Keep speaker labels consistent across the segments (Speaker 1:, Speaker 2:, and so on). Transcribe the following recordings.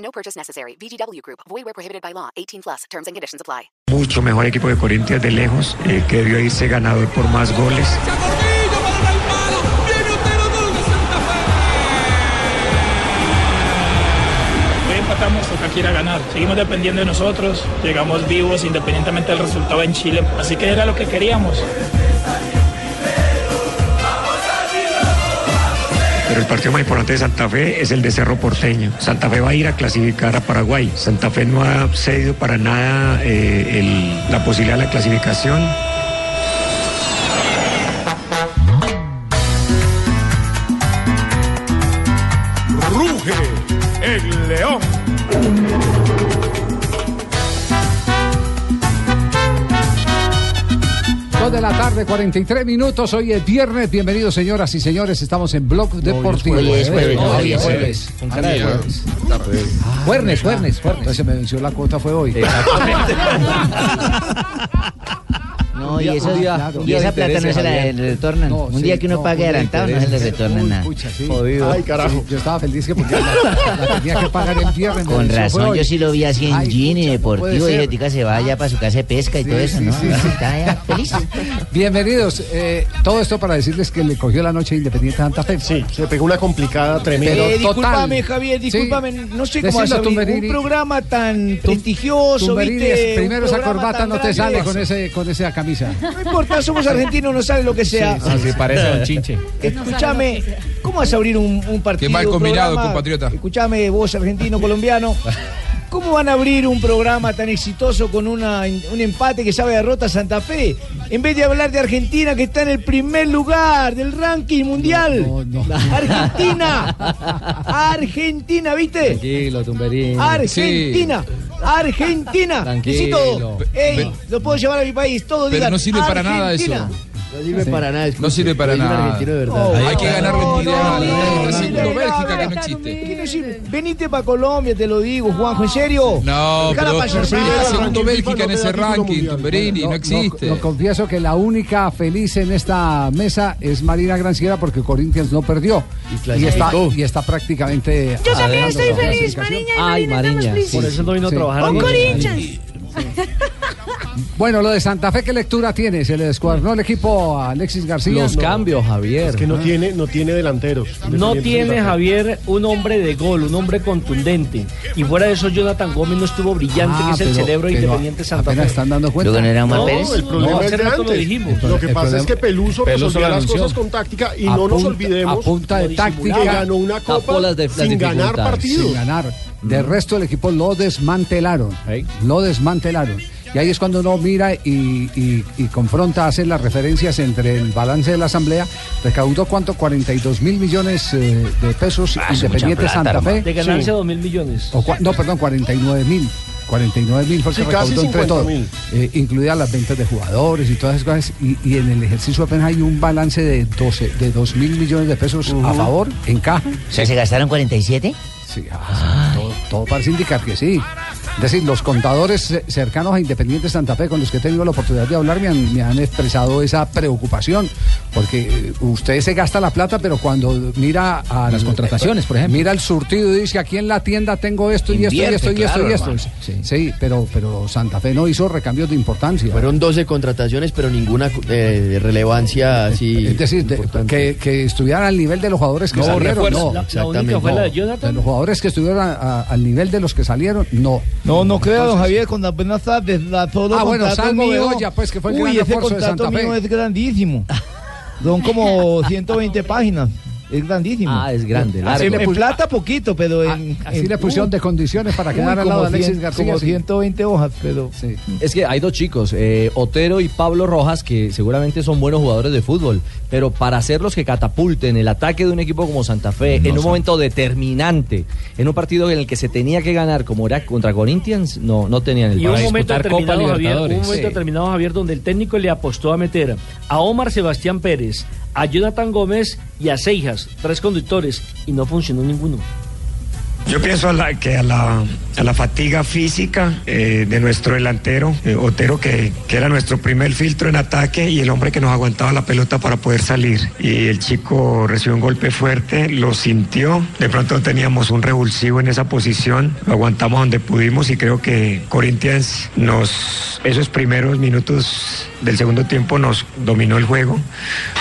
Speaker 1: No purchase necessary. VGW Group. Void where prohibited by law. 18 plus. Terms and conditions apply.
Speaker 2: Mucho mejor equipo de Corinthians de lejos, eh, que debió irse ganador por más goles.
Speaker 3: Hoy empatamos, toca que ir a ganar. Seguimos dependiendo de nosotros, llegamos vivos independientemente del resultado en Chile. Así que era lo que queríamos.
Speaker 2: El partido más importante de Santa Fe es el de Cerro Porteño. Santa Fe va a ir a clasificar a Paraguay. Santa Fe no ha cedido para nada eh, la posibilidad de la clasificación.
Speaker 4: Dos de la tarde, 43 minutos. Hoy es viernes. Bienvenidos, señoras y señores. Estamos en Blog Deportivo.
Speaker 5: Hoy es jueves, hoy es
Speaker 4: es
Speaker 5: jueves.
Speaker 4: jueves.
Speaker 5: Jueves. Juernes.
Speaker 4: Entonces se me venció la cuota, fue hoy.
Speaker 5: No, y,
Speaker 4: día-
Speaker 5: eso,
Speaker 4: un día-
Speaker 5: y esa plata no se la retornan.
Speaker 4: No,
Speaker 5: un
Speaker 4: sí,
Speaker 5: día que uno
Speaker 4: no,
Speaker 5: pague adelantado no se le
Speaker 4: intereses.
Speaker 5: retorna
Speaker 4: Uy,
Speaker 5: nada.
Speaker 4: pucha, sí.
Speaker 5: Ay,
Speaker 4: Sí, yo estaba feliz que porque la, la tenía que pagar el viernes.
Speaker 5: Con razón,
Speaker 4: hoy.
Speaker 5: yo sí lo vi así en
Speaker 4: Ay, pucha,
Speaker 5: deportivo, y
Speaker 4: ser.
Speaker 5: dije, "Tica, se vaya para su casa de pesca y todo eso, ¿no? Está ya feliz.
Speaker 4: Bienvenidos. eh, todo esto para decirles que le cogió la noche Independiente Santa Fe. Sí,
Speaker 6: Se pegó una complicada tremenda.
Speaker 4: Pero
Speaker 7: Eh,
Speaker 4: total.
Speaker 7: disculpame, Javier, discúlpame, no sé cómo hacer un programa tan prestigioso,
Speaker 4: primero esa corbata no te sale con, ese, con esa camisa.
Speaker 7: No importa, somos argentinos, no sale lo que sea.
Speaker 6: Así parece Don Chinche.
Speaker 7: Escúchame, ¿cómo vas a abrir un, un partido?
Speaker 6: Qué mal combinado,
Speaker 7: programa?
Speaker 6: compatriota.
Speaker 7: Escúchame, vos argentino, colombiano. ¿Cómo van a abrir un programa tan exitoso con una, un empate que sabe derrota a Santa Fe? En vez de hablar de Argentina, que está en el primer lugar del ranking mundial.
Speaker 4: No, no.
Speaker 7: Argentina. Argentina, ¿viste?
Speaker 5: Tranquilo, Tumberín.
Speaker 7: Argentina. Argentina.
Speaker 5: Tranquilo.
Speaker 7: Ey, lo puedo llevar a mi país. Todo
Speaker 6: Pero
Speaker 7: digan
Speaker 6: no sirve para nada eso.
Speaker 5: No sirve para nada.
Speaker 6: No sirve para nada. Hay que ganarle
Speaker 7: no,
Speaker 6: Bélgica
Speaker 7: no,
Speaker 6: existe.
Speaker 7: Venite para Colombia, te lo digo, Juanjo, ¿en serio?
Speaker 6: No, pero está segundo Bélgica en ese ranking. Tumberini, no existe.
Speaker 4: Lo confieso que la única feliz en esta mesa es Marina Granciera porque Corinthians no perdió. Y, está, y está prácticamente.
Speaker 8: Yo también estoy feliz. Mariña y Marina, estamos felices.
Speaker 4: Por eso no vino a trabajar
Speaker 8: ¡Con Corinthians!
Speaker 4: Bueno, lo de Santa Fe, ¿qué lectura tiene? ¿Se le descuadernó el equipo a Alexis García?
Speaker 9: Los cambios, Javier.
Speaker 6: Es que no tiene, no tiene delanteros.
Speaker 9: No tiene. Javier un hombre de gol, un hombre contundente. Y fuera de eso, Jonathan Gómez no estuvo brillante,
Speaker 4: Ah,
Speaker 9: que es el
Speaker 4: pero-
Speaker 9: cerebro
Speaker 4: pero
Speaker 9: independiente Santa
Speaker 4: apenas
Speaker 9: Fe.
Speaker 4: están dando cuenta.
Speaker 5: Luego no era Omar
Speaker 9: No,
Speaker 5: Pérez.
Speaker 6: El problema
Speaker 9: No,
Speaker 6: es de
Speaker 9: lo dijimos.
Speaker 6: Lo que
Speaker 4: El
Speaker 6: pasa
Speaker 4: problema-
Speaker 6: es que Peluso,
Speaker 9: Peluso
Speaker 6: resolvía
Speaker 9: lo
Speaker 6: las cosas con táctica y
Speaker 4: A
Speaker 6: no nos olvidemos
Speaker 4: A punta de
Speaker 6: que
Speaker 4: táctica.
Speaker 6: ganó una copa
Speaker 9: de-
Speaker 6: sin ganar partidos.
Speaker 4: sin ganar. De resto, el equipo lo desmantelaron. Lo desmantelaron. Y ahí es cuando uno mira y, y- y confronta, hace las referencias entre el balance de la Asamblea. Recaudó cuánto? 42 mil millones eh, de pesos
Speaker 5: Ah,
Speaker 4: Independiente
Speaker 5: plata,
Speaker 4: Santa Fe.
Speaker 9: De ganarse
Speaker 6: Sí.
Speaker 9: dos mil millones.
Speaker 4: O no, perdón, 49 mil. 49 mil fue el
Speaker 6: Sí,
Speaker 4: recaudó entre
Speaker 6: 50
Speaker 4: todo,
Speaker 6: mil.
Speaker 4: eh, incluidas las ventas de jugadores y todas esas cosas. Y, y en el ejercicio apenas hay un balance de 12, de 2 mil millones de pesos a favor, en caja.
Speaker 5: O sea, ¿se gastaron 47?
Speaker 4: Sí, ah, sí, todo, todo parece indicar que sí. Es decir, los contadores eh, cercanos a Independiente Santa Fe, con los que he tenido la oportunidad de hablar, me han, me han expresado esa preocupación. Porque eh, usted se gasta la plata, pero cuando mira a
Speaker 9: Las contrataciones, por ejemplo.
Speaker 4: Mira el surtido y dice: aquí en la tienda tengo esto y esto y esto y esto y esto. Sí, sí, pero, pero Santa Fe no hizo recambios de importancia.
Speaker 10: Fueron 12 contrataciones, pero ninguna eh, de relevancia así.
Speaker 4: es decir, que, que estuvieran al nivel de los jugadores que
Speaker 10: No,
Speaker 4: salieron.
Speaker 10: refuerzo.
Speaker 4: No,
Speaker 9: La, la
Speaker 10: exactamente,
Speaker 9: única fue la de
Speaker 4: de
Speaker 9: Jonathan.
Speaker 4: los jugadores que a- a- al nivel de los que salieron, no.
Speaker 7: No, no crea, don Javier, cuando apenas está desde todo
Speaker 4: Ah, bueno,
Speaker 7: contrato
Speaker 4: Salvo
Speaker 7: mío.
Speaker 4: Bedoya, pues, que fue el
Speaker 7: Uy,
Speaker 4: gran
Speaker 7: ese
Speaker 4: refuerzo de
Speaker 7: contrato
Speaker 4: Santa Fe.
Speaker 7: mío es grandísimo. Son como 120 páginas. Es grandísimo.
Speaker 5: Ah, es grande,
Speaker 7: Así
Speaker 5: largo.
Speaker 7: le en plata poquito, pero en...
Speaker 4: Así
Speaker 7: en-
Speaker 4: le pusieron
Speaker 7: uy,
Speaker 4: de condiciones para quedar al lado de Alexis García.
Speaker 7: Como
Speaker 4: sí.
Speaker 7: 120 hojas, pero...
Speaker 8: Es que hay dos chicos, eh, Otero y Pablo Rojas, que seguramente son buenos jugadores de fútbol, pero para ser los que catapulten el ataque de un equipo como Santa Fe en un momento determinante, en un partido en el que se tenía que ganar como era contra Corinthians, no, no tenían el
Speaker 9: Y un momento
Speaker 8: disputar Copa
Speaker 9: determinado, Javier, un momento
Speaker 8: Sí.
Speaker 9: determinado, Javier, donde el técnico le apostó a meter a Omar Sebastián Pérez, a Jonathan Gómez y a Seijas, tres conductores, y no funcionó ninguno.
Speaker 2: Yo pienso a la- que a la, fatiga física eh, de nuestro delantero, eh, Otero, que, que era nuestro primer filtro en ataque y el hombre que nos aguantaba la pelota para poder salir. Y el chico recibió un golpe fuerte, lo sintió, de pronto teníamos un revulsivo en esa posición, lo aguantamos donde pudimos y creo que Corinthians nos, esos primeros minutos del segundo tiempo nos dominó el juego,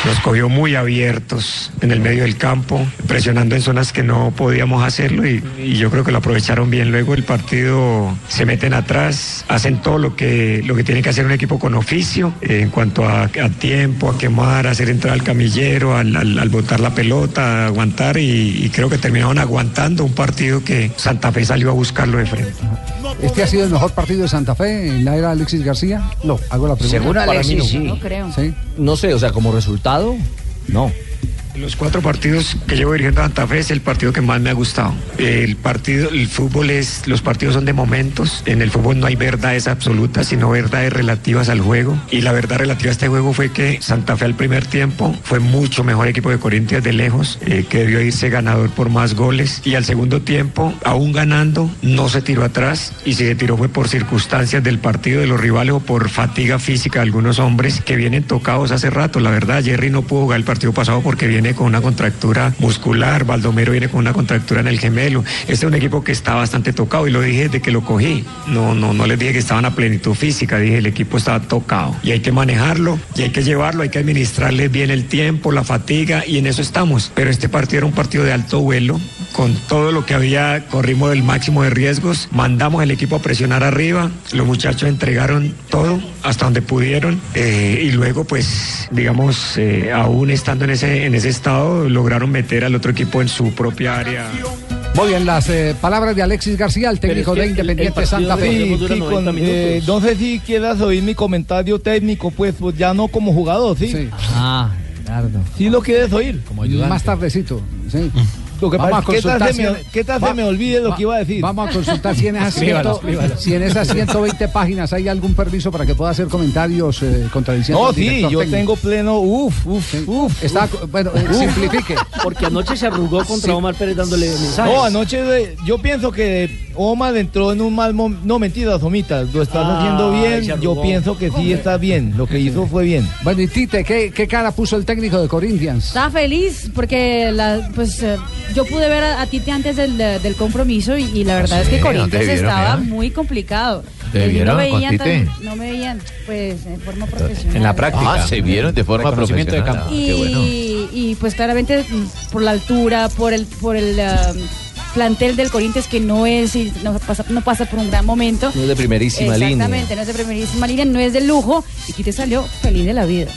Speaker 2: nos cogió muy abiertos en el medio del campo, presionando en zonas que no podíamos hacerlo y, y yo creo que lo aprovecharon bien. Luego el partido se meten atrás, hacen todo lo que, lo que tiene que hacer un equipo con oficio eh, en cuanto a, a tiempo, a quemar, a hacer entrar al camillero, al, al- al botar la pelota, a aguantar y, y creo que terminaron aguantando un partido que Santa Fe salió a buscarlo de frente.
Speaker 4: ¿Este ha sido el mejor partido de Santa Fe en la era de Alexis García? No, hago la pregunta.
Speaker 8: Según Para Alexis, mí no. sí.
Speaker 1: No creo.
Speaker 4: Sí.
Speaker 8: No sé, o sea, como resultado, no.
Speaker 2: Los cuatro partidos que llevo dirigiendo a Santa Fe es el partido que más me ha gustado. El partido, el fútbol es, los partidos son de momentos. En el fútbol no hay verdades absolutas, sino verdades relativas al juego. Y la verdad relativa a este juego fue que Santa Fe al primer tiempo fue mucho mejor equipo de Corintias de lejos, eh, que debió irse ganador por más goles. Y al segundo tiempo, aún ganando, no se tiró atrás. Y si se tiró fue por circunstancias del partido de los rivales o por fatiga física de algunos hombres que vienen tocados hace rato. La verdad, Jerry no pudo jugar el partido pasado porque viene con una contractura muscular, Baldomero viene con una contractura en el gemelo. Este es un equipo que está bastante tocado y lo dije desde que lo cogí. No, no, no les dije que estaban a plenitud física, dije el equipo estaba tocado y hay que manejarlo y hay que llevarlo, hay que administrarle bien el tiempo, la fatiga y en eso estamos. Pero este partido era un partido de alto vuelo, con todo lo que había, corrimos el máximo de riesgos, mandamos el equipo a presionar arriba, los muchachos entregaron todo hasta donde pudieron eh, y luego pues digamos eh, aún estando en ese, en ese estado lograron meter al otro equipo en su propia área.
Speaker 4: Muy bien, las eh, palabras de Alexis García, el técnico de Independiente Santa Fe.
Speaker 7: Sí, eh, no sé si quieras oír mi comentario técnico, pues, pues ya no como jugador, ¿sí?
Speaker 5: Ah, claro.
Speaker 7: Sí lo quieres oír.
Speaker 4: Más tardecito, sí.
Speaker 7: Lo que
Speaker 4: Vamos
Speaker 7: pasa
Speaker 4: a
Speaker 7: ¿qué tal
Speaker 4: consultar
Speaker 7: se me,
Speaker 4: si-
Speaker 7: qué tal se
Speaker 4: va-
Speaker 7: me olvide lo
Speaker 4: va-
Speaker 7: que iba a decir?
Speaker 4: Vamos a consultar si en esas,
Speaker 7: Escríbalo,
Speaker 4: ciento-
Speaker 7: escríbalo.
Speaker 4: si en esas 120 páginas hay algún permiso para que pueda hacer comentarios eh, contradiciendo
Speaker 7: No, sí, yo
Speaker 4: técnico.
Speaker 7: tengo pleno, uf, uf, uf.
Speaker 4: Está,
Speaker 7: uf.
Speaker 4: bueno, eh,
Speaker 7: Uf.
Speaker 4: simplifique.
Speaker 9: Porque anoche se arrugó contra
Speaker 7: Sí.
Speaker 9: Omar Pérez dándole mensajes.
Speaker 7: No, anoche de- yo pienso que Omar entró en un mal momento. No, mentira, Somita, lo estás
Speaker 9: Ay,
Speaker 7: haciendo bien. Yo pienso que sí está bien. Lo que hizo fue bien.
Speaker 4: Bueno, y Tite, ¿qué, qué cara puso el técnico de Corinthians?
Speaker 11: Estaba feliz porque la, pues eh, yo pude ver a, a Tite antes del, del compromiso y, y la verdad es que
Speaker 12: Sí, ¿no te
Speaker 11: Corinthians
Speaker 12: vieron,
Speaker 11: estaba
Speaker 12: mira?
Speaker 11: muy complicado.
Speaker 12: ¿Te
Speaker 11: Eh,
Speaker 12: vieron
Speaker 11: no
Speaker 12: con
Speaker 11: veían
Speaker 12: Tite?
Speaker 11: tan- no me veían pues en forma profesional.
Speaker 12: En la práctica. Ah, se vieron de forma
Speaker 5: Reconocimiento de
Speaker 12: profesional.
Speaker 5: campo.
Speaker 12: Ah, qué bueno.
Speaker 11: y, y, pues claramente mm, por la altura, por el por el um, plantel del Corinthians que no es no pasa, no pasa por un gran momento.
Speaker 8: No es de primerísima línea.
Speaker 11: Exactamente, no es de primerísima línea, no es de lujo y Tite salió feliz de la vida.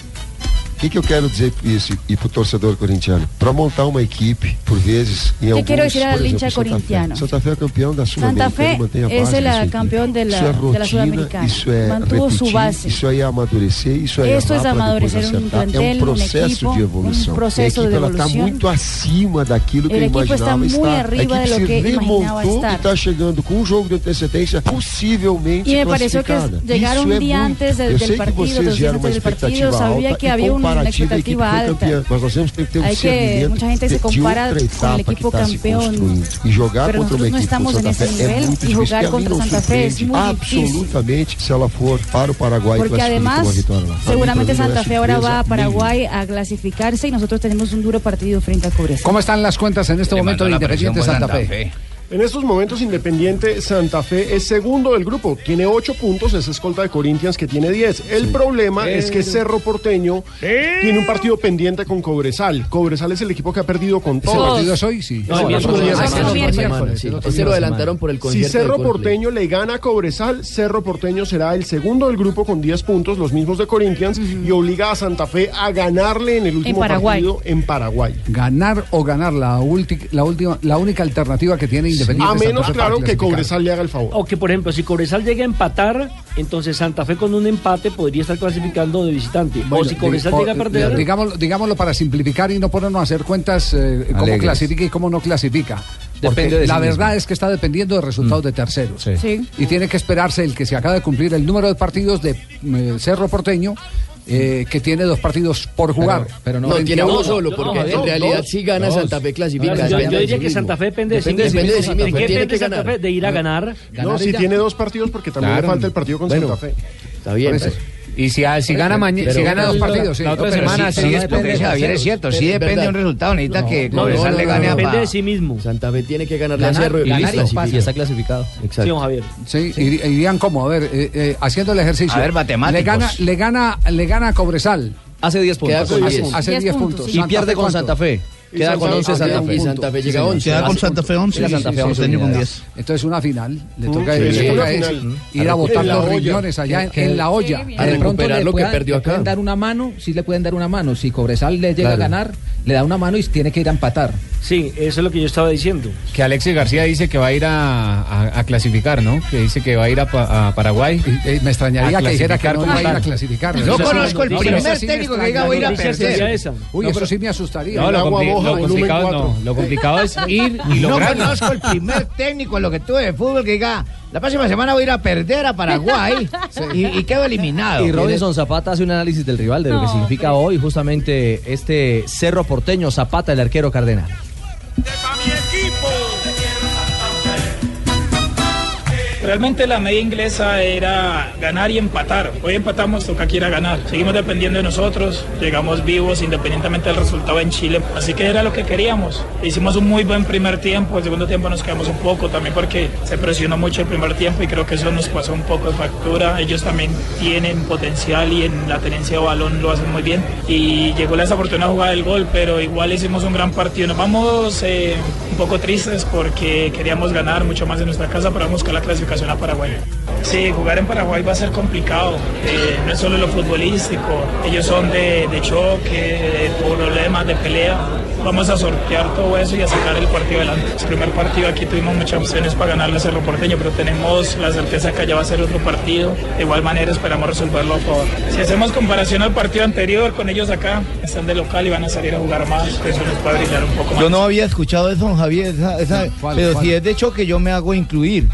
Speaker 13: O que, que eu quero dizer com isso e pro torcedor corintiano? Para montar uma equipe, por vezes, em
Speaker 11: ¿Qué
Speaker 13: alguns,
Speaker 11: quiero decir al
Speaker 13: por
Speaker 11: hincha
Speaker 13: exemplo, Santa Fé.
Speaker 11: corintiano?
Speaker 13: Santa Fé é campeão da
Speaker 11: Santa
Speaker 13: Sul-Americana,
Speaker 11: Fe
Speaker 13: mantém a
Speaker 11: es
Speaker 13: base
Speaker 11: el
Speaker 13: da
Speaker 11: ah,
Speaker 13: sua equipe.
Speaker 11: campeón de la,
Speaker 13: Isso é
Speaker 11: de la
Speaker 13: rotina,
Speaker 11: Sudamericana.
Speaker 13: isso é
Speaker 11: Mantuvo su
Speaker 13: repetir,
Speaker 11: base.
Speaker 13: isso aí é amadurecer, isso aí
Speaker 11: Esto
Speaker 13: é
Speaker 11: es
Speaker 13: errar pra depois
Speaker 11: amadurecer un
Speaker 13: acertar. É
Speaker 11: plantel,
Speaker 13: um
Speaker 11: un
Speaker 13: processo
Speaker 11: equipo,
Speaker 13: de evolução.
Speaker 11: un proceso
Speaker 13: e a
Speaker 11: de
Speaker 13: equipe ela está
Speaker 11: evolución.
Speaker 13: muito acima daquilo que
Speaker 11: El
Speaker 13: eu
Speaker 11: equipo está
Speaker 13: imaginava
Speaker 11: muy
Speaker 13: estar.
Speaker 11: arriba
Speaker 13: a
Speaker 11: de lo
Speaker 13: equipe
Speaker 11: que
Speaker 13: se
Speaker 11: imaginaba
Speaker 13: remontou
Speaker 11: estar.
Speaker 13: e está chegando com um jogo de antecedência possivelmente
Speaker 11: Y me pareció que
Speaker 13: classificada.
Speaker 11: llegar
Speaker 13: Isso
Speaker 11: un
Speaker 13: é
Speaker 11: día
Speaker 13: muito.
Speaker 11: antes de-
Speaker 13: eu
Speaker 11: del
Speaker 13: sei que
Speaker 11: partido,
Speaker 13: vocês
Speaker 11: dos días
Speaker 13: geram uma
Speaker 11: antes del partido,
Speaker 13: expectativa
Speaker 11: sabía
Speaker 13: alta
Speaker 11: que
Speaker 13: e
Speaker 11: había una expectativa alta.
Speaker 13: campeã. Mas nós temos que ter um
Speaker 11: Hay que,
Speaker 13: discernimento
Speaker 11: mucha gente se
Speaker 13: de
Speaker 11: compara con el equipo campeón.
Speaker 13: E
Speaker 11: pero nosotros no estamos en
Speaker 13: Santa
Speaker 11: ese nivel y jugar contra Santa Fe es muy difícil.
Speaker 13: absolutamente se ela for para o Paraguai
Speaker 11: Porque además, seguramente Santa Fe ahora va a. Paraguay a clasificarse y nosotros tenemos un duro partido frente a Cobresal.
Speaker 4: ¿Cómo están las cuentas en este momento de Independiente Santa Fe?
Speaker 6: En estos momentos Independiente Santa Fe es segundo del grupo, tiene ocho puntos, es escolta de Corinthians que tiene 10. El problema es que Cerro Porteño tiene un partido pendiente con Cobresal. Cobresal es el equipo que ha perdido con
Speaker 4: ¿Ese
Speaker 6: todos.
Speaker 4: partido es hoy? Sí.
Speaker 6: No.
Speaker 10: Este lo adelantaron por el
Speaker 6: Si Cerro. Porteño le gana a Cobresal, Cerro Porteño será el segundo del grupo con 10 puntos, los mismos de Corinthians, y obliga a Santa Fe a ganarle en el último partido en Paraguay.
Speaker 4: Ganar o ganar la, última, la única alternativa que tiene Independiente.
Speaker 6: A menos,
Speaker 4: Fe
Speaker 6: claro, que. Cobresal le haga el favor.
Speaker 9: O que, por ejemplo, si Cobresal llega a empatar, entonces Santa Fe con un empate podría estar clasificando de visitante. o si Cobresal llega a perder.
Speaker 4: Digámoslo, digámoslo para simplificar y no ponernos a hacer cuentas eh, cómo clasifica y cómo no clasifica. Porque
Speaker 8: Depende de
Speaker 4: la
Speaker 8: sí
Speaker 4: verdad
Speaker 8: mismo.
Speaker 4: es que está dependiendo de resultados de terceros.
Speaker 11: Sí.
Speaker 4: Y tiene que esperarse el que se acaba de cumplir el número de partidos de eh, Cerro Porteño, eh, que tiene dos partidos por jugar.
Speaker 10: no,
Speaker 4: Frente
Speaker 10: tiene uno solo, porque en realidad si gana
Speaker 4: Dos.
Speaker 10: Santa Fe clasifica.
Speaker 9: Yo, diría que. Santa Fe depende de sí
Speaker 10: Depende,
Speaker 9: mismo.
Speaker 10: de sí mismo,
Speaker 9: ¿De qué
Speaker 10: tiene
Speaker 9: depende
Speaker 10: que
Speaker 9: Santa
Speaker 10: ganar.
Speaker 9: Fe? De ir a ganar.
Speaker 6: No, si tiene dos partidos porque también
Speaker 10: Claro.
Speaker 6: le falta el partido con
Speaker 10: Bueno,
Speaker 6: Santa Fe.
Speaker 10: Está bien.
Speaker 14: Y si, ah, si gana mañana,
Speaker 10: Pero-
Speaker 14: si gana dos partidos, sí.
Speaker 10: la otra
Speaker 14: No, pero
Speaker 10: semana
Speaker 14: sí,
Speaker 10: sí
Speaker 14: sí
Speaker 10: es
Speaker 14: porque
Speaker 10: porque
Speaker 14: Javier es cierto, sí
Speaker 10: verdad.
Speaker 14: depende de un resultado, necesita que
Speaker 10: No,
Speaker 14: Cobresal
Speaker 10: no,
Speaker 14: le
Speaker 10: no,
Speaker 14: gane
Speaker 10: no,
Speaker 14: a
Speaker 9: Depende de sí mismo.
Speaker 10: Santa Fe tiene que ganarle
Speaker 4: Ganar-
Speaker 10: a Cerro y
Speaker 4: ganar
Speaker 10: listo,
Speaker 4: y
Speaker 8: está clasificado.
Speaker 10: Exacto.
Speaker 9: Sí, don Javier.
Speaker 4: Sí, irían como, a ver, eh, eh, haciendo el ejercicio.
Speaker 14: A ver, matemáticos.
Speaker 4: Le gana, le gana, le gana a Cobresal.
Speaker 8: Hace 10 puntos.
Speaker 4: Hace,
Speaker 10: 10.
Speaker 4: hace 10 puntos.
Speaker 8: Y pierde con. Santa Fe. Queda con
Speaker 6: Fe
Speaker 8: 11 Santa Fe.
Speaker 10: Y Santa Fe llega a 11.
Speaker 15: Queda con Santa Fe 11
Speaker 8: Llega
Speaker 15: y
Speaker 8: Santa Fe
Speaker 15: y
Speaker 8: 11
Speaker 15: Porteño con
Speaker 8: unidades.
Speaker 15: 10.
Speaker 4: Entonces una final. Le
Speaker 6: Mm,
Speaker 4: toca, ir a
Speaker 6: la
Speaker 4: los riñones allá en, la olla.
Speaker 10: A recuperar
Speaker 16: le
Speaker 10: lo que perdió
Speaker 16: le pueden
Speaker 10: acá.
Speaker 16: dar una mano, sí le pueden dar una mano. Si Cobresal le llega a ganar, le da una mano y tiene que ir a empatar.
Speaker 9: Sí, eso es lo que yo estaba diciendo.
Speaker 14: Que Alexis García dice que va a ir a, a- a clasificar, ¿no? Que dice que va a ir a, Pa- a Paraguay.
Speaker 4: Y- y me extrañaría que dijera que no iba a ir a clasificar.
Speaker 14: No
Speaker 4: sí
Speaker 14: conozco el primer técnico que diga, voy a ir a
Speaker 9: sería esa.
Speaker 4: Uy, eso sí me asustaría.
Speaker 14: No, lo, compli- Lo complicado no. Lo complicado es ir y
Speaker 15: No
Speaker 14: lograrlo.
Speaker 15: conozco el primer técnico en lo que tuve de fútbol que diga, la próxima semana voy a ir a perder a Paraguay y, y quedo eliminado.
Speaker 8: Y Robinson Zapata hace un análisis del rival, de lo que
Speaker 11: No,
Speaker 8: significa hoy justamente este Cerro Porteño Zapata, el arquero cardenal.
Speaker 3: Realmente la media inglesa era ganar y empatar. Hoy empatamos, toca que ir ganar. Seguimos dependiendo de nosotros, llegamos vivos independientemente del resultado en Chile. Así que era lo que queríamos. Hicimos un muy buen primer tiempo, el segundo tiempo nos quedamos un poco también porque se presionó mucho el primer tiempo y creo que eso nos pasó un poco de factura. Ellos también tienen potencial y en la tenencia de balón lo hacen muy bien. Y llegó la desafortunada jugada del gol, pero igual hicimos un gran partido. Nos vamos eh, un poco tristes porque queríamos ganar mucho más en nuestra casa para buscar la clasificación a Paraguay. Sí, jugar en Paraguay va a ser complicado. Eh, no es solo lo futbolístico. Ellos son de, de choque, de problemas, de pelea. Vamos a sortear todo eso y a sacar el partido adelante. El primer partido aquí tuvimos muchas opciones para ganarle a Cerro Porteño, pero tenemos la certeza que allá va a ser otro partido. De igual manera esperamos resolverlo a favor. Si hacemos comparación al partido anterior con ellos acá, están de local y van a salir a jugar más. Eso puede brillar un poco más.
Speaker 15: Yo no había escuchado eso, don Javier, esa- esa-
Speaker 4: ¿Cuál,
Speaker 15: pero
Speaker 4: cuál?
Speaker 15: si es de choque yo me hago incluir.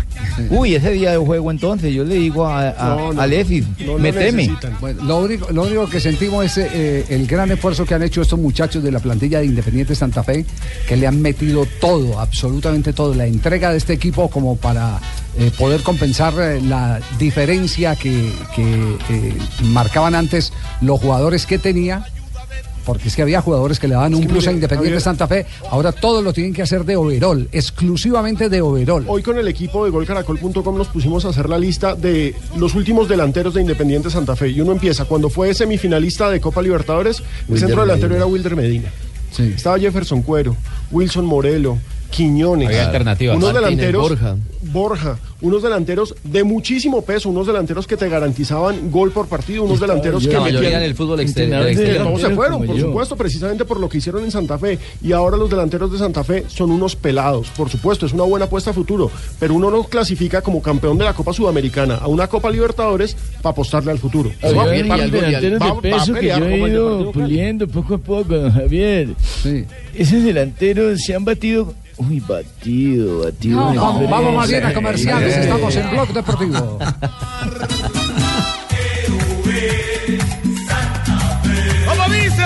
Speaker 15: Uy, ese día de juego entonces yo le digo a, a,
Speaker 6: No, no,
Speaker 15: a Alexis,
Speaker 6: no lo.
Speaker 4: Bueno, único, lo único que sentimos es eh, el gran esfuerzo que han hecho estos muchachos de la plantilla de Independiente Santa Fe, que le han metido todo, absolutamente todo, la entrega de este equipo como para eh, poder compensar eh, la diferencia que, que, eh, marcaban antes los jugadores que tenía. Porque es que había jugadores que le daban un plus a Independiente
Speaker 6: Javier-
Speaker 4: Santa Fe, ahora todos lo tienen que hacer de overall, exclusivamente de overall.
Speaker 6: Hoy con el equipo de golcaracol.com nos pusimos a hacer la lista de los últimos delanteros de Independiente Santa Fe. Y uno empieza, cuando fue semifinalista de Copa Libertadores, el centro delantero
Speaker 10: Medina.
Speaker 6: era Wilder Medina.
Speaker 4: Sí.
Speaker 6: Estaba Jefferson Cuero, Wilson Morelo, Quiñones.
Speaker 14: Había alternativas.
Speaker 6: Unos
Speaker 10: Martínez,
Speaker 6: delanteros.
Speaker 10: Borja.
Speaker 6: Borja. Unos delanteros de muchísimo peso, unos delanteros que te garantizaban gol por partido, unos delanteros que metían-
Speaker 8: el fútbol exterior.
Speaker 6: se fueron, por
Speaker 15: yo.
Speaker 6: supuesto, precisamente por lo que hicieron en Santa Fe. Y ahora los delanteros de Santa Fe son unos pelados. Por supuesto, es una buena apuesta a futuro. Pero uno no clasifica como campeón de la Copa Sudamericana a una Copa Libertadores para apostarle al futuro.
Speaker 15: Javier,
Speaker 6: va-
Speaker 15: delanteros
Speaker 6: va-
Speaker 15: de
Speaker 6: va a
Speaker 15: peso que yo he ido puliendo poco a poco, don Javier.
Speaker 4: Sí.
Speaker 15: Esos delanteros se han batido. Uy, batido, batido.
Speaker 11: No,
Speaker 15: de
Speaker 11: no.
Speaker 4: Vamos, vamos más bien a
Speaker 15: diferencia.
Speaker 4: Estamos en Blog Deportivo.
Speaker 17: ¿Cómo dice?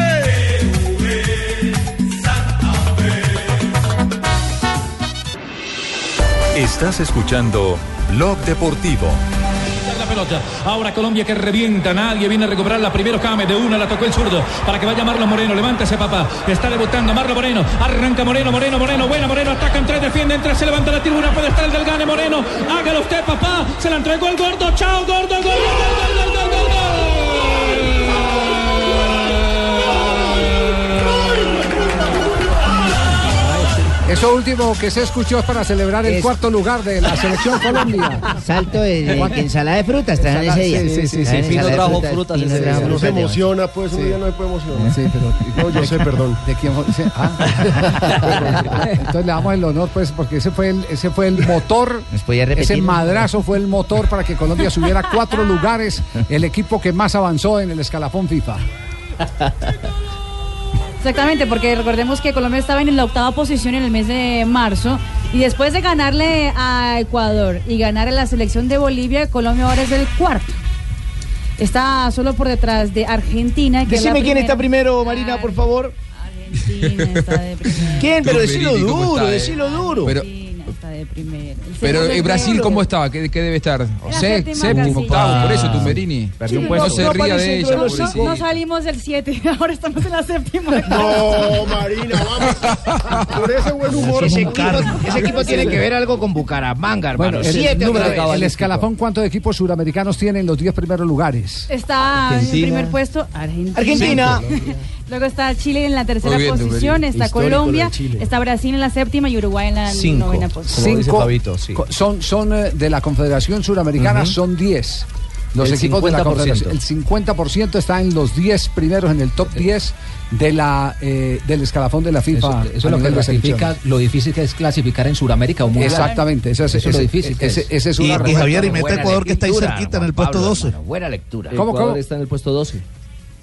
Speaker 18: Estás escuchando Blog Deportivo. Pelota. Ahora Colombia que revienta, nadie viene a recuperar la primero Came, de una la tocó el zurdo para que vaya Marlon Moreno, levántese papá, está debutando Marlon Moreno, arranca Moreno, Moreno, Moreno, buena Moreno, atacan tres, defienden tres, se levanta la tribuna, puede estar el del Gane Moreno, hágalo usted papá, se la entregó el gordo, chao gordo, gol, gol, gol, gol, gol,
Speaker 4: Eso último que se escuchó es para celebrar el
Speaker 15: Es-
Speaker 4: cuarto lugar de la selección Colombia.
Speaker 15: Salto de, de- de ensalada de frutas trajeron
Speaker 4: Ensalada-
Speaker 15: ese día.
Speaker 4: sí, sí, sí, sí,
Speaker 15: de
Speaker 4: trajo
Speaker 15: frutas,
Speaker 4: frutas ese día.
Speaker 6: No se emociona, pues, un día no se puede emocionar.
Speaker 4: Sí, pero
Speaker 6: No, yo sé, perdón.
Speaker 4: Ah. Entonces le damos el honor, pues, porque ese fue el, ese fue el motor. Ese madrazo fue el motor para que Colombia subiera cuatro lugares, el equipo que más avanzó en el escalafón FIFA.
Speaker 11: Exactamente, porque recordemos que Colombia estaba en la octava posición en el mes de marzo y después de ganarle a Ecuador y ganar a la selección de Bolivia, Colombia ahora es el cuarto. Está solo por detrás de Argentina. Que es la
Speaker 7: Decime quién está primero, Marina, por favor.
Speaker 11: Argentina está de primero.
Speaker 7: ¿Quién? Pero decilo
Speaker 19: Tumberini, ¿cómo
Speaker 7: duro,
Speaker 19: eh?
Speaker 7: decilo duro.
Speaker 19: Pero-
Speaker 11: Argentina está de primero. El
Speaker 19: Pero Brasil. ¿cómo está? ¿Qué, qué debe estar? Se-
Speaker 11: séptima
Speaker 19: séptimo, octavo, por eso Tumberini.
Speaker 11: Sí,
Speaker 19: No se ría de ella,
Speaker 11: No, no salimos del 7, ahora estamos en la séptima.
Speaker 6: No, Marina, vamos. Por ese buen humor.
Speaker 15: Ese equipo, ese equipo tiene que ver algo con Bucaramanga, hermano.
Speaker 4: Bueno, el,
Speaker 15: Siete
Speaker 4: número
Speaker 15: otra
Speaker 4: de-
Speaker 15: vez.
Speaker 4: el escalafón, ¿cuántos equipos suramericanos tienen los 10 primeros lugares?
Speaker 11: Está en el
Speaker 4: Argentina.
Speaker 11: primer puesto Argentina.
Speaker 7: Argentina.
Speaker 11: Luego está Chile en la tercera
Speaker 4: bien,
Speaker 11: posición, está
Speaker 4: Histórico
Speaker 11: Colombia, está Brasil en la séptima y Uruguay en la
Speaker 4: Cinco.
Speaker 11: novena posición.
Speaker 4: Cinco co- son, son eh, de la Confederación Suramericana,
Speaker 8: Ujú.
Speaker 4: son 10. Los
Speaker 8: El
Speaker 4: equipos de la
Speaker 8: 50%.
Speaker 4: Confederación. El 50% está en los 10 primeros, en el top 10 de la, eh, del escalafón de la FIFA.
Speaker 16: Eso, eso es lo que ratifica lo difícil que es clasificar en Sudamérica o mundial.
Speaker 4: Exactamente, eso es,
Speaker 16: Eso es lo
Speaker 4: ese-
Speaker 16: difícil que
Speaker 4: ese-
Speaker 16: es.
Speaker 4: ese es
Speaker 16: Y-
Speaker 4: una
Speaker 16: y
Speaker 4: respuesta.
Speaker 16: Javier, y mete
Speaker 4: Buena
Speaker 16: Ecuador que está ahí
Speaker 4: lectura,
Speaker 16: cerquita en el puesto
Speaker 4: Pablo,
Speaker 16: 12.
Speaker 4: hermano,
Speaker 15: Buena lectura.
Speaker 4: ¿Cómo,
Speaker 8: Ecuador
Speaker 4: cómo?
Speaker 8: está en el puesto 12.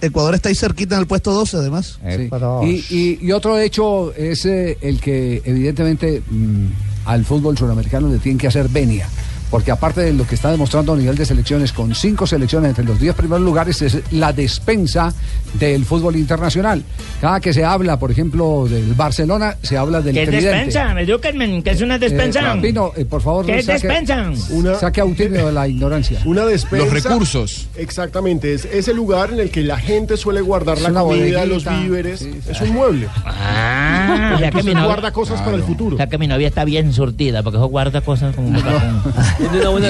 Speaker 20: Ecuador está ahí cerquita en el puesto 12, además.
Speaker 4: Sí. Y, y- y otro hecho es eh, el que evidentemente mm, al fútbol suramericano le tienen que hacer venia. Porque aparte de lo que está demostrando a nivel de selecciones, con cinco selecciones entre los 10 primeros lugares, es la despensa del fútbol internacional. Cada que se habla, por ejemplo, del Barcelona, se habla del
Speaker 7: ¿Qué
Speaker 4: tridente.
Speaker 7: despensa? Edúquenme, ¿qué es una despensa?
Speaker 4: Eh, Pino, eh, por favor,
Speaker 7: ¿Qué es
Speaker 4: saque-
Speaker 7: despensa?
Speaker 4: Saque auxilio de la ignorancia.
Speaker 6: Una despensa.
Speaker 19: Los recursos.
Speaker 6: Exactamente, es ese lugar en el que la gente suele guardar
Speaker 4: Es
Speaker 6: la
Speaker 4: una
Speaker 6: comida, los víveres. es un mueble.
Speaker 15: Ah, ya que mi novia,
Speaker 6: guarda cosas para el futuro.
Speaker 15: ya que mi novia está bien surtida, porque eso guarda cosas como...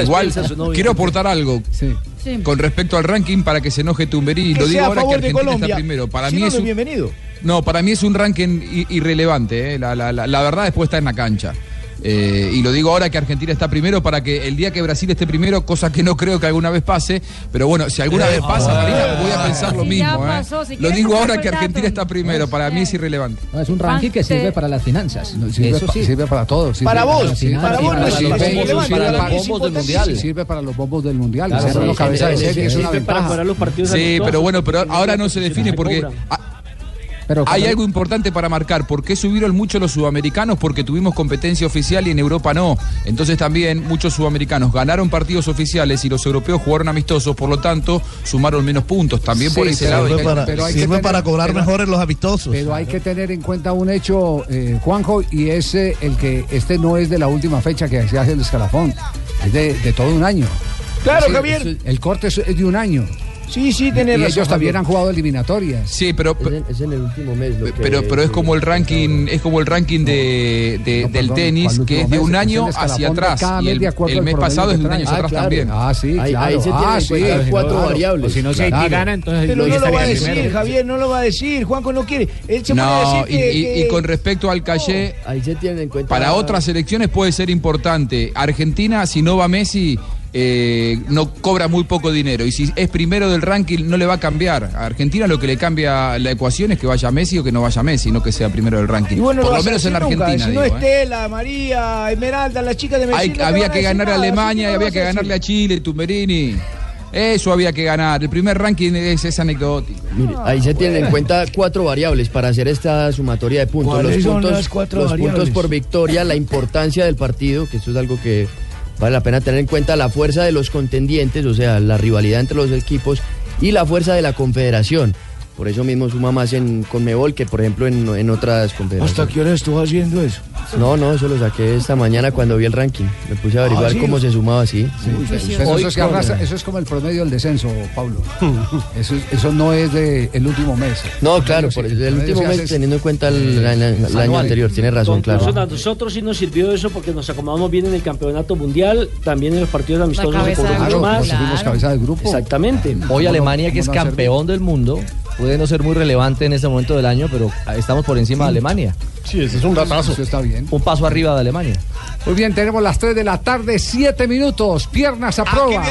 Speaker 19: Igual, quiero aportar algo
Speaker 11: Sí.
Speaker 19: con respecto al ranking para que se enoje Tumberini.
Speaker 7: Que
Speaker 19: Lo digo ahora que Argentina
Speaker 7: Colombia.
Speaker 19: está primero. Para
Speaker 7: Si
Speaker 19: mí
Speaker 7: no,
Speaker 19: es un,
Speaker 7: bienvenido.
Speaker 19: No, para mí es un ranking irrelevante. eh. La, la- la- la verdad después está en la cancha. Eh, y lo digo ahora que Argentina está primero para que el día que Brasil esté primero, cosa que no creo que alguna vez pase, pero bueno, si alguna vez pasa, Marina, voy a pensar lo mismo. eh.
Speaker 11: pasó, si
Speaker 19: Lo digo ahora que. Argentina está primero, para mí es irrelevante.
Speaker 16: No, es un ranking que sirve para las finanzas.
Speaker 4: Sirve,
Speaker 16: Eso sí.
Speaker 4: sirve para todo. sirve
Speaker 7: Para vos, para vos
Speaker 4: para los bombos del mundial. Sirve para los bombos del mundial.
Speaker 8: Sí,
Speaker 4: cabeza de serie es una ventaja.
Speaker 19: pero bueno, pero ahora no se define porque ah,
Speaker 4: Pero
Speaker 19: hay algo importante para marcar. ¿Por qué subieron mucho los sudamericanos? Porque tuvimos competencia oficial y en Europa no. Entonces también muchos sudamericanos ganaron partidos oficiales y los europeos jugaron amistosos, por lo tanto sumaron menos puntos. También por ese
Speaker 4: pero-
Speaker 19: lado.
Speaker 20: Sirve
Speaker 19: que-
Speaker 20: para,
Speaker 4: pero hay que
Speaker 20: sirve
Speaker 4: tener-
Speaker 20: para cobrar
Speaker 4: pero-
Speaker 20: mejor en los amistosos.
Speaker 4: Pero hay que tener en cuenta un hecho, eh, Juanjo, y es eh, el que este no es de la última fecha que se hace el escalafón, es de, de todo un año.
Speaker 7: Claro, Javier.
Speaker 4: es- El corte es de un año.
Speaker 7: Sí, sí,
Speaker 4: Y
Speaker 7: tenés razón.
Speaker 4: ellos también han jugado eliminatorias.
Speaker 19: Sí, pero,
Speaker 8: Es en, es en el último mes. lo que-
Speaker 19: pero, pero es como el ranking, es como el ranking de, de-
Speaker 4: No,
Speaker 19: del
Speaker 4: perdón,
Speaker 19: tenis,
Speaker 4: ¿cuál
Speaker 19: que es de un año hacia
Speaker 4: de
Speaker 19: atrás. Y el, mes pasado es de un año hacia
Speaker 4: Ah,
Speaker 19: atrás
Speaker 4: claro.
Speaker 19: también.
Speaker 4: Ah, sí,
Speaker 8: Ahí-
Speaker 4: claro.
Speaker 8: ahí se tiene
Speaker 4: ah, sí. claro.
Speaker 8: cuatro variables.
Speaker 16: Si no. Haití gana, entonces
Speaker 7: Pero no lo va a decir,
Speaker 16: primero.
Speaker 7: Javier, no lo va a decir. Juanjo no quiere. Él se
Speaker 19: No,
Speaker 7: decir
Speaker 19: y,
Speaker 7: que,
Speaker 19: y-
Speaker 7: que-
Speaker 19: y con respecto al Calle,
Speaker 8: Ahí se tienen en cuenta.
Speaker 19: para otras selecciones puede ser importante. Argentina, si no va Messi, eh, no cobra muy poco dinero. Y si es primero del ranking, no le va a cambiar. A Argentina lo que le cambia la ecuación es que vaya Messi o que no vaya Messi, no que sea primero del ranking.
Speaker 7: Y bueno,
Speaker 19: Por
Speaker 7: no
Speaker 19: lo menos en. Argentina.
Speaker 7: Si no
Speaker 19: digo, ¿eh?
Speaker 7: Estela, María, Esmeralda, las chicas de Messi.
Speaker 19: Hay-
Speaker 7: no te
Speaker 19: había que ganar a Alemania
Speaker 7: no
Speaker 19: y había que ganarle a Chile, Tumberini. Eso había que ganar. El primer ranking es, es anecdótico.
Speaker 8: Mire, ahí se tienen en cuenta cuatro variables para hacer esta sumatoria de puntos.
Speaker 7: ¿Cuáles
Speaker 8: Los
Speaker 7: son
Speaker 8: puntos,
Speaker 7: las cuatro
Speaker 8: los
Speaker 7: variables?
Speaker 8: puntos por victoria, la importancia del partido, que esto es algo que vale la pena tener en cuenta, la fuerza de los contendientes, o sea, la rivalidad entre los equipos y la fuerza de la confederación.
Speaker 10: Por eso mismo suma más en Conmebol que, por ejemplo, en, en otras confederaciones.
Speaker 7: ¿Hasta qué hora estuvo haciendo eso?
Speaker 10: No, no, eso lo saqué esta mañana cuando vi el ranking. Me puse a averiguar
Speaker 4: Ah, ¿sí?
Speaker 10: cómo se sumaba así.
Speaker 4: Pero eso, es que arrastra- eso es como el promedio del descenso, Pablo. Eso, eso no es del el último mes.
Speaker 10: No, claro,
Speaker 4: Sí,
Speaker 10: por el,
Speaker 4: promedio
Speaker 10: último mes, teniendo en cuenta el, el año anterior, tiene razón, claro.
Speaker 9: A nosotros sí nos sirvió eso porque nos acomodamos bien en el campeonato mundial, también en los partidos amistosos
Speaker 11: de grupo,
Speaker 9: más.
Speaker 11: claro. Fuimos cabeza
Speaker 4: del grupo.
Speaker 9: Exactamente.
Speaker 8: Hoy
Speaker 9: ¿Cómo
Speaker 8: Alemania, que es campeón del mundo, puede no ser muy relevante en este momento del año, pero estamos por encima de Alemania.
Speaker 6: Sí, ese es un datazo.
Speaker 4: Eso está bien.
Speaker 8: Un paso arriba de Alemania.
Speaker 4: Muy bien, tenemos las 3 de la tarde, 7 minutos. Piernas a prueba.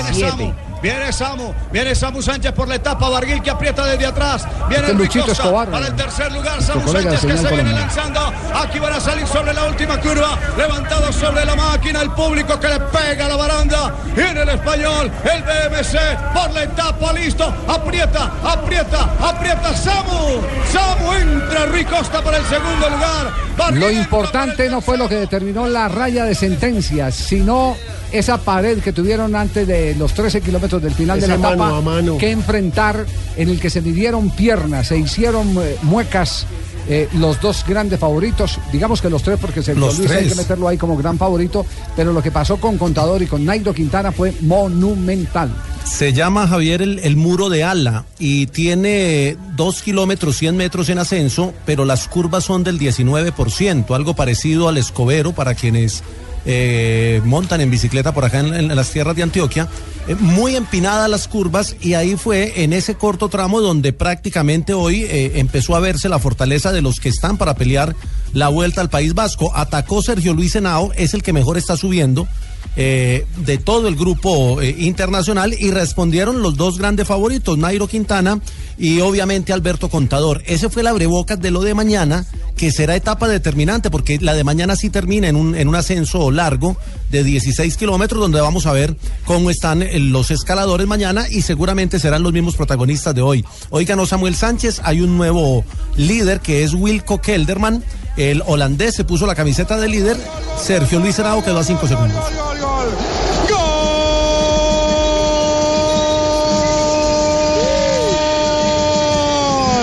Speaker 17: Viene Samu, viene Samu, Sánchez por la etapa, Barguil que aprieta desde atrás, viene
Speaker 4: Este Luchito
Speaker 17: Costa
Speaker 4: Escobar,
Speaker 17: para el tercer lugar, Samu Sánchez que se viene lanzando, aquí van a salir sobre la última curva, levantado sobre la máquina, el público que le pega a la baranda, viene el español, el BMC por la etapa, listo, aprieta, aprieta, aprieta Samu, Samu entra Rui Costa para el segundo lugar, Barguil
Speaker 4: Lo importante no fue lo que determinó la raya de sentencias, sino esa pared que tuvieron antes de los 13 kilómetros del final de la etapa
Speaker 6: mano a mano.
Speaker 4: que enfrentar, en el que se midieron piernas, se hicieron eh, muecas. eh, los dos grandes favoritos, digamos que los tres, porque Sergio
Speaker 20: Los
Speaker 4: Luis hay que meterlo ahí como gran favorito, pero lo que pasó con Contador y con Nairo Quintana fue monumental.
Speaker 20: Se llama Javier el, el muro de ala y tiene 2 kilómetros 100 metros en ascenso, pero las curvas son del 19%, algo parecido al escobero para quienes eh, montan en bicicleta por acá en, las tierras de Antioquia. Eh, muy empinadas las curvas y ahí fue en ese corto tramo donde prácticamente hoy eh, empezó a verse la fortaleza de los que están para pelear la vuelta al País Vasco. Atacó Sergio Luis Henao, es el que mejor está subiendo eh, de todo el grupo eh, internacional y respondieron los dos grandes favoritos, Nairo Quintana y obviamente Alberto Contador. Ese fue el abrebocas de lo de mañana, que será etapa determinante, porque la de mañana sí termina en un, en un ascenso largo de 16 kilómetros, donde vamos a ver cómo están eh, los escaladores mañana y seguramente serán los mismos protagonistas de hoy. Hoy ganó Samuel Sánchez, hay un nuevo líder que es Wilco Kelderman. El holandés se puso la camiseta de líder. Sergio Luis Henao quedó a 5 segundos.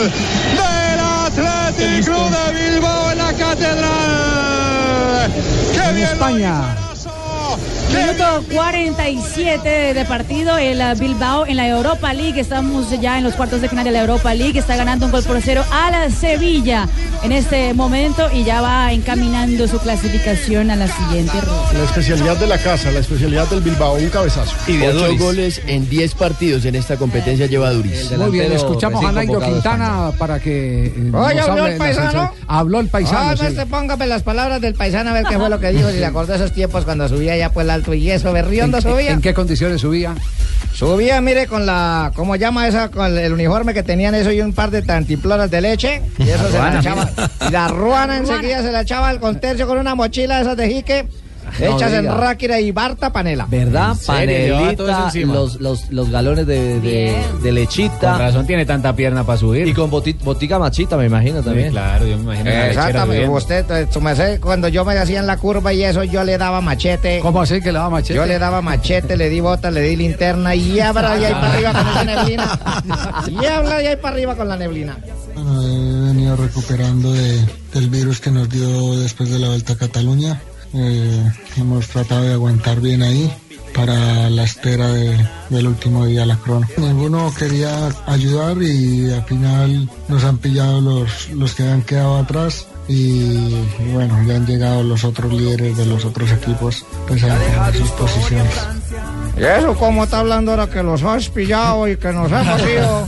Speaker 17: del Athletic Club de Bilbao en la catedral. ¡Qué
Speaker 4: En
Speaker 17: bien!
Speaker 4: España.
Speaker 11: Minuto 47 de partido, el uh, Bilbao en la Europa League. Estamos ya en los cuartos de final de la Europa League. Está ganando un gol por cero a la Sevilla en este momento y ya va encaminando su clasificación a la siguiente ronda.
Speaker 6: La especialidad de la casa, la especialidad del Bilbao, un cabezazo.
Speaker 10: Y de ocho goles en 10 partidos en esta competencia lleva Duris.
Speaker 4: Muy bien, escuchamos a Nairo Quintana para que. eh,
Speaker 15: Oye,
Speaker 4: nos
Speaker 15: ¿habló el
Speaker 4: la
Speaker 15: paisano?
Speaker 4: Habló el paisano.
Speaker 15: Ay,
Speaker 4: sí.
Speaker 15: pues te póngame las palabras del paisano a ver qué fue lo que dijo. Si le acordó esos tiempos cuando subía ya por el alto y eso, berriondo
Speaker 4: ¿En,
Speaker 15: subía.
Speaker 4: en qué condiciones subía?
Speaker 15: Subía, mire, con la, ¿cómo llama esa? Con el uniforme que tenían eso y un par de tantimploras de leche. Y eso se la echaba. Y la ruana enseguida se la echaba al contercio con una mochila de esas de jique.
Speaker 8: No
Speaker 15: hechas en ráquira y barta panela.
Speaker 8: ¿Verdad? Panelita, los, los, los galones de, de, de lechita.
Speaker 14: Con razón tiene tanta pierna para subir.
Speaker 8: Y con boti- botica machita, me imagino también.
Speaker 14: claro, yo me imagino
Speaker 15: Exactamente, usted, eh, su merced, cuando yo me hacía en la curva y eso, yo le daba machete.
Speaker 4: ¿Cómo así que le daba machete?
Speaker 15: Yo le daba machete, le di bota, le di linterna y habla y ahí para arriba con esa neblina. Y habla y ahí para arriba con la neblina.
Speaker 21: Bueno, he venido recuperando de- del virus que nos dio después de la Vuelta a Cataluña. Eh, hemos tratado de aguantar bien ahí para la espera de- del último día de la crono. Ninguno quería ayudar y al final nos han pillado los, los que han quedado atrás y, bueno, ya han llegado los otros líderes de los otros equipos pues a sus posiciones.
Speaker 15: ¿Y eso cómo está hablando ahora que los has pillado y que nos hemos ido?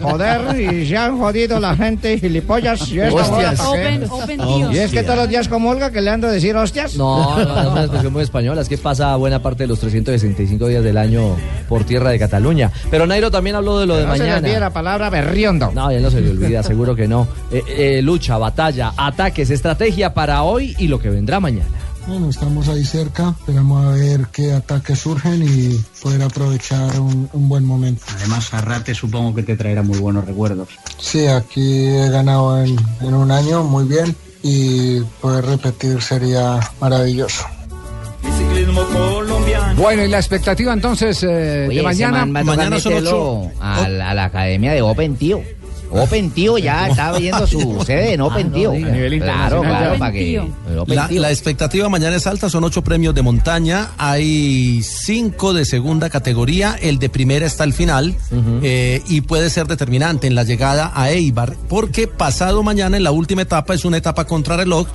Speaker 15: Joder, y se han jodido la gente y gilipollas. ¿Y esta
Speaker 8: Hostias.
Speaker 11: Open, open.
Speaker 15: ¿Y es que todos los días comulga que le ando a decir hostias?
Speaker 8: No, no, no es una expresión muy española, es que pasa buena parte de los 365 días del año por tierra de Cataluña. Pero Nairo también habló de lo de
Speaker 15: no se le
Speaker 8: mañana.
Speaker 15: olvide la palabra berriondo.
Speaker 8: No, ya no se le olvida, seguro que no. Eh, eh, lucha, batalla, ataques, estrategia para hoy y lo que vendrá mañana.
Speaker 21: Bueno, estamos ahí cerca, esperamos a ver qué ataques surgen y poder aprovechar un, un buen momento.
Speaker 22: Además, Arrate supongo que te traerá muy buenos recuerdos.
Speaker 21: Sí, aquí he ganado en, en un año muy bien y poder repetir sería maravilloso.
Speaker 4: Bueno, y la expectativa entonces eh,
Speaker 15: Oye,
Speaker 4: de
Speaker 15: ese
Speaker 4: mañana.
Speaker 15: man va a la- a la academia de Open, tío.
Speaker 5: Open Tío ya está viendo su sede en Open Tío.
Speaker 20: A nivel
Speaker 5: Claro,
Speaker 20: internacional.
Speaker 5: claro, para que.
Speaker 20: Tío. La,
Speaker 5: Tío.
Speaker 20: la expectativa mañana es alta, son ocho premios de montaña, hay cinco de segunda categoría, el de primera está al final eh, y puede ser determinante en la llegada a Eibar, porque pasado mañana en la última etapa es una etapa contrarreloj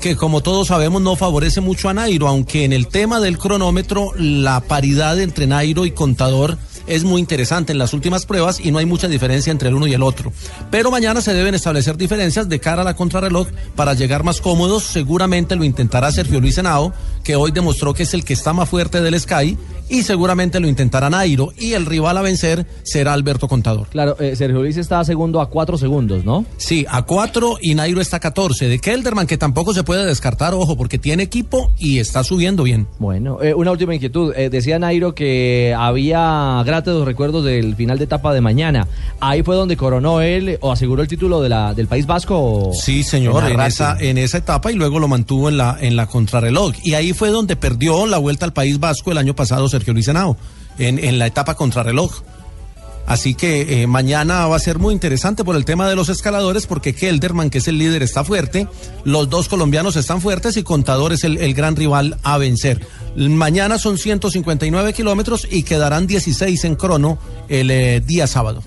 Speaker 20: que como todos sabemos no favorece mucho a Nairo, aunque en el tema del cronómetro la paridad entre Nairo y Contador es muy interesante en las últimas pruebas y no hay mucha diferencia entre el uno y el otro. Pero mañana se deben establecer diferencias de cara a la contrarreloj para llegar más cómodos. Seguramente lo intentará Sergio Luis Henao, que hoy demostró que es el que está más fuerte del Sky, y seguramente lo intentará Nairo. Y el rival a vencer será Alberto Contador.
Speaker 8: Claro, eh, Sergio Luis está segundo a cuatro segundos, ¿no?
Speaker 20: Sí, a 4 y Nairo está a 14. De Kelderman, que tampoco se puede descartar, ojo, porque tiene equipo y está subiendo bien.
Speaker 8: Bueno, eh, una última inquietud. Eh, decía Nairo que había gratos recuerdos del final de etapa de mañana. Ahí fue donde coronó él o aseguró el título de la, del País Vasco.
Speaker 20: Sí, señor, en
Speaker 8: Arrasate.
Speaker 20: esa, en esa etapa y luego lo mantuvo en la, en la contrarreloj. Y ahí fue donde perdió la vuelta al País Vasco el año pasado Sergio Luis Henao, en, en la etapa contrarreloj. Así que eh, mañana va a ser muy interesante por el tema de los escaladores, porque Kelderman, que es el líder, está fuerte, los dos colombianos están fuertes y Contador es el, el gran rival a vencer. Mañana son 159 kilómetros y quedarán 16 en crono el eh, día sábado.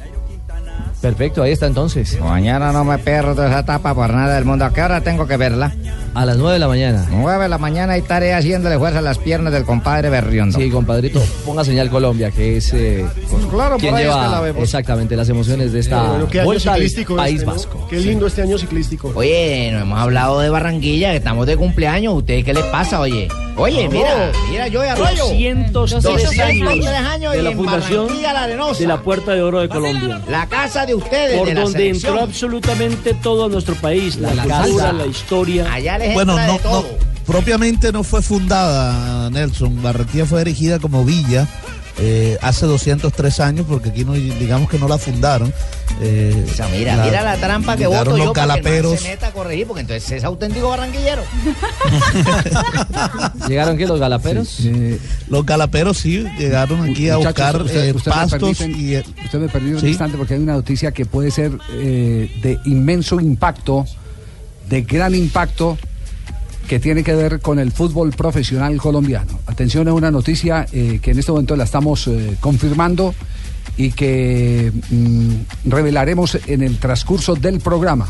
Speaker 8: Perfecto, ahí está entonces.
Speaker 15: Mañana no me pierdo esa etapa por nada del mundo. ¿A qué hora tengo que verla?
Speaker 8: A las 9 de la mañana.
Speaker 15: 9 de la mañana y estaré haciéndole fuerza a las piernas del compadre Berriondo.
Speaker 8: Sí, compadrito, ponga señal Colombia, que es eh,
Speaker 6: Pues claro, por
Speaker 8: quien
Speaker 6: ahí es
Speaker 8: lleva
Speaker 6: que la vemos.
Speaker 8: exactamente las emociones de esta
Speaker 6: Bueno, qué año
Speaker 8: vuelta al
Speaker 6: ciclístico
Speaker 8: País
Speaker 6: este, ¿no?
Speaker 8: Vasco.
Speaker 6: Qué lindo este año ciclístico.
Speaker 5: Oye, no hemos hablado de Barranquilla, que estamos de cumpleaños. ¿Ustedes qué les pasa, oye? Oye,
Speaker 9: No.
Speaker 5: mira, mira, yo de Arroyo.
Speaker 9: 203
Speaker 5: 203
Speaker 9: años
Speaker 5: años
Speaker 9: de
Speaker 5: y
Speaker 9: la fundación de la Puerta de Oro de Colombia.
Speaker 5: La casa de ustedes,
Speaker 9: Por
Speaker 5: de
Speaker 9: donde entró absolutamente todo nuestro país, la,
Speaker 5: La
Speaker 9: cultura,
Speaker 5: casa.
Speaker 9: la historia.
Speaker 5: Allá les
Speaker 23: Bueno,
Speaker 5: entra
Speaker 23: no,
Speaker 5: de todo.
Speaker 23: no, propiamente no fue fundada, Nelson. Barranquilla fue erigida como villa eh, hace 203 años, porque aquí no, digamos que no la fundaron. Eh,
Speaker 5: O sea, mira, mira la trampa que
Speaker 23: llegaron
Speaker 5: voto yo
Speaker 23: los
Speaker 5: para que
Speaker 23: calaperos.
Speaker 5: se meta a corregir, porque entonces es auténtico barranquillero.
Speaker 8: ¿Llegaron que los galaperos?
Speaker 23: Los galaperos sí llegaron aquí a buscar
Speaker 4: usted-
Speaker 23: eh,
Speaker 4: usted me
Speaker 23: pastos
Speaker 4: permiten-
Speaker 23: y eh,
Speaker 4: Usted me perdió un
Speaker 23: Sí.
Speaker 4: instante porque hay una noticia que puede ser eh, de inmenso impacto, de gran impacto, que tiene que ver con el fútbol profesional colombiano. Atención a una noticia eh, que en este momento la estamos eh, confirmando y que mm, revelaremos en el transcurso del programa.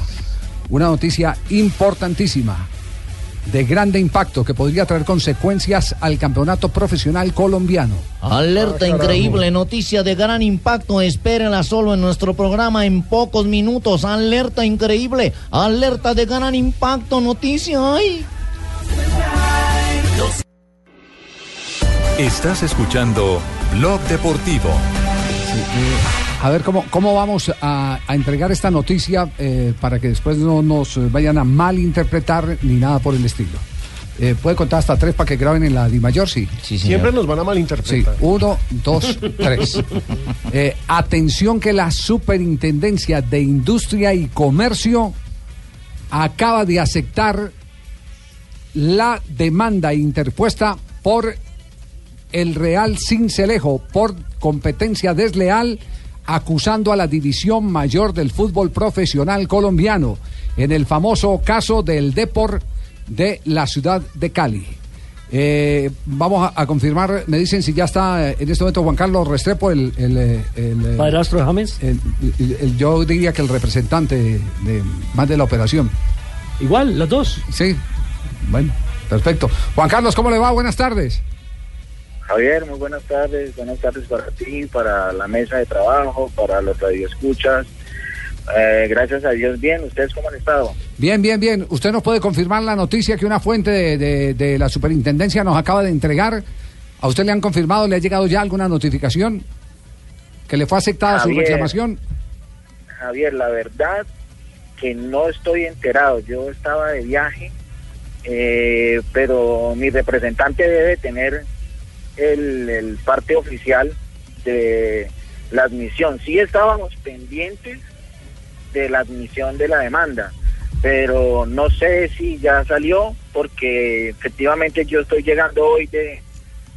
Speaker 4: Una noticia importantísima, de grande impacto, que podría traer consecuencias al campeonato profesional colombiano.
Speaker 5: Alerta increíble, noticia de gran impacto. Espérenla solo en nuestro programa en pocos minutos. Alerta increíble, alerta de gran impacto, noticia. ¡Ay!
Speaker 24: Estás escuchando Blog Deportivo.
Speaker 4: A ver cómo, cómo vamos a, a entregar esta noticia eh, para que después no nos vayan a malinterpretar ni nada por el estilo. Eh, ¿Puede contar hasta tres para que graben en la Di Mayor? Sí.
Speaker 6: Siempre nos van a
Speaker 4: Sí,
Speaker 6: malinterpretar.
Speaker 4: uno, dos, tres. Eh, atención que la Superintendencia de Industria y Comercio acaba de aceptar la demanda interpuesta por el Real Cincelejo por competencia desleal acusando a la división mayor del fútbol profesional colombiano en el famoso caso del Depor de la ciudad de Cali. Eh, vamos a, a confirmar, me dicen si ya está eh, en este momento Juan Carlos Restrepo, el... el, eh, el,
Speaker 9: Padrastro James.
Speaker 4: yo diría que el representante de, más de la operación.
Speaker 9: Igual, los dos.
Speaker 4: Sí, bueno, perfecto. Juan Carlos, ¿cómo le va? Buenas tardes.
Speaker 25: Javier, muy buenas tardes. Buenas tardes para ti, para la mesa de trabajo, para los radioescuchas. Eh, gracias a Dios, bien. ¿Ustedes cómo han estado?
Speaker 4: Bien, bien, bien. ¿Usted nos puede confirmar la noticia que una fuente de, de- de la superintendencia nos acaba de entregar? ¿A usted le han confirmado, le ha llegado ya alguna notificación? ¿Que le fue aceptada su reclamación?
Speaker 25: Javier, la verdad que no estoy enterado. Yo estaba de viaje, eh, pero mi representante debe tener el, parte oficial de la admisión. Sí estábamos pendientes de la admisión de la demanda, pero no sé si ya salió porque efectivamente yo estoy llegando hoy de,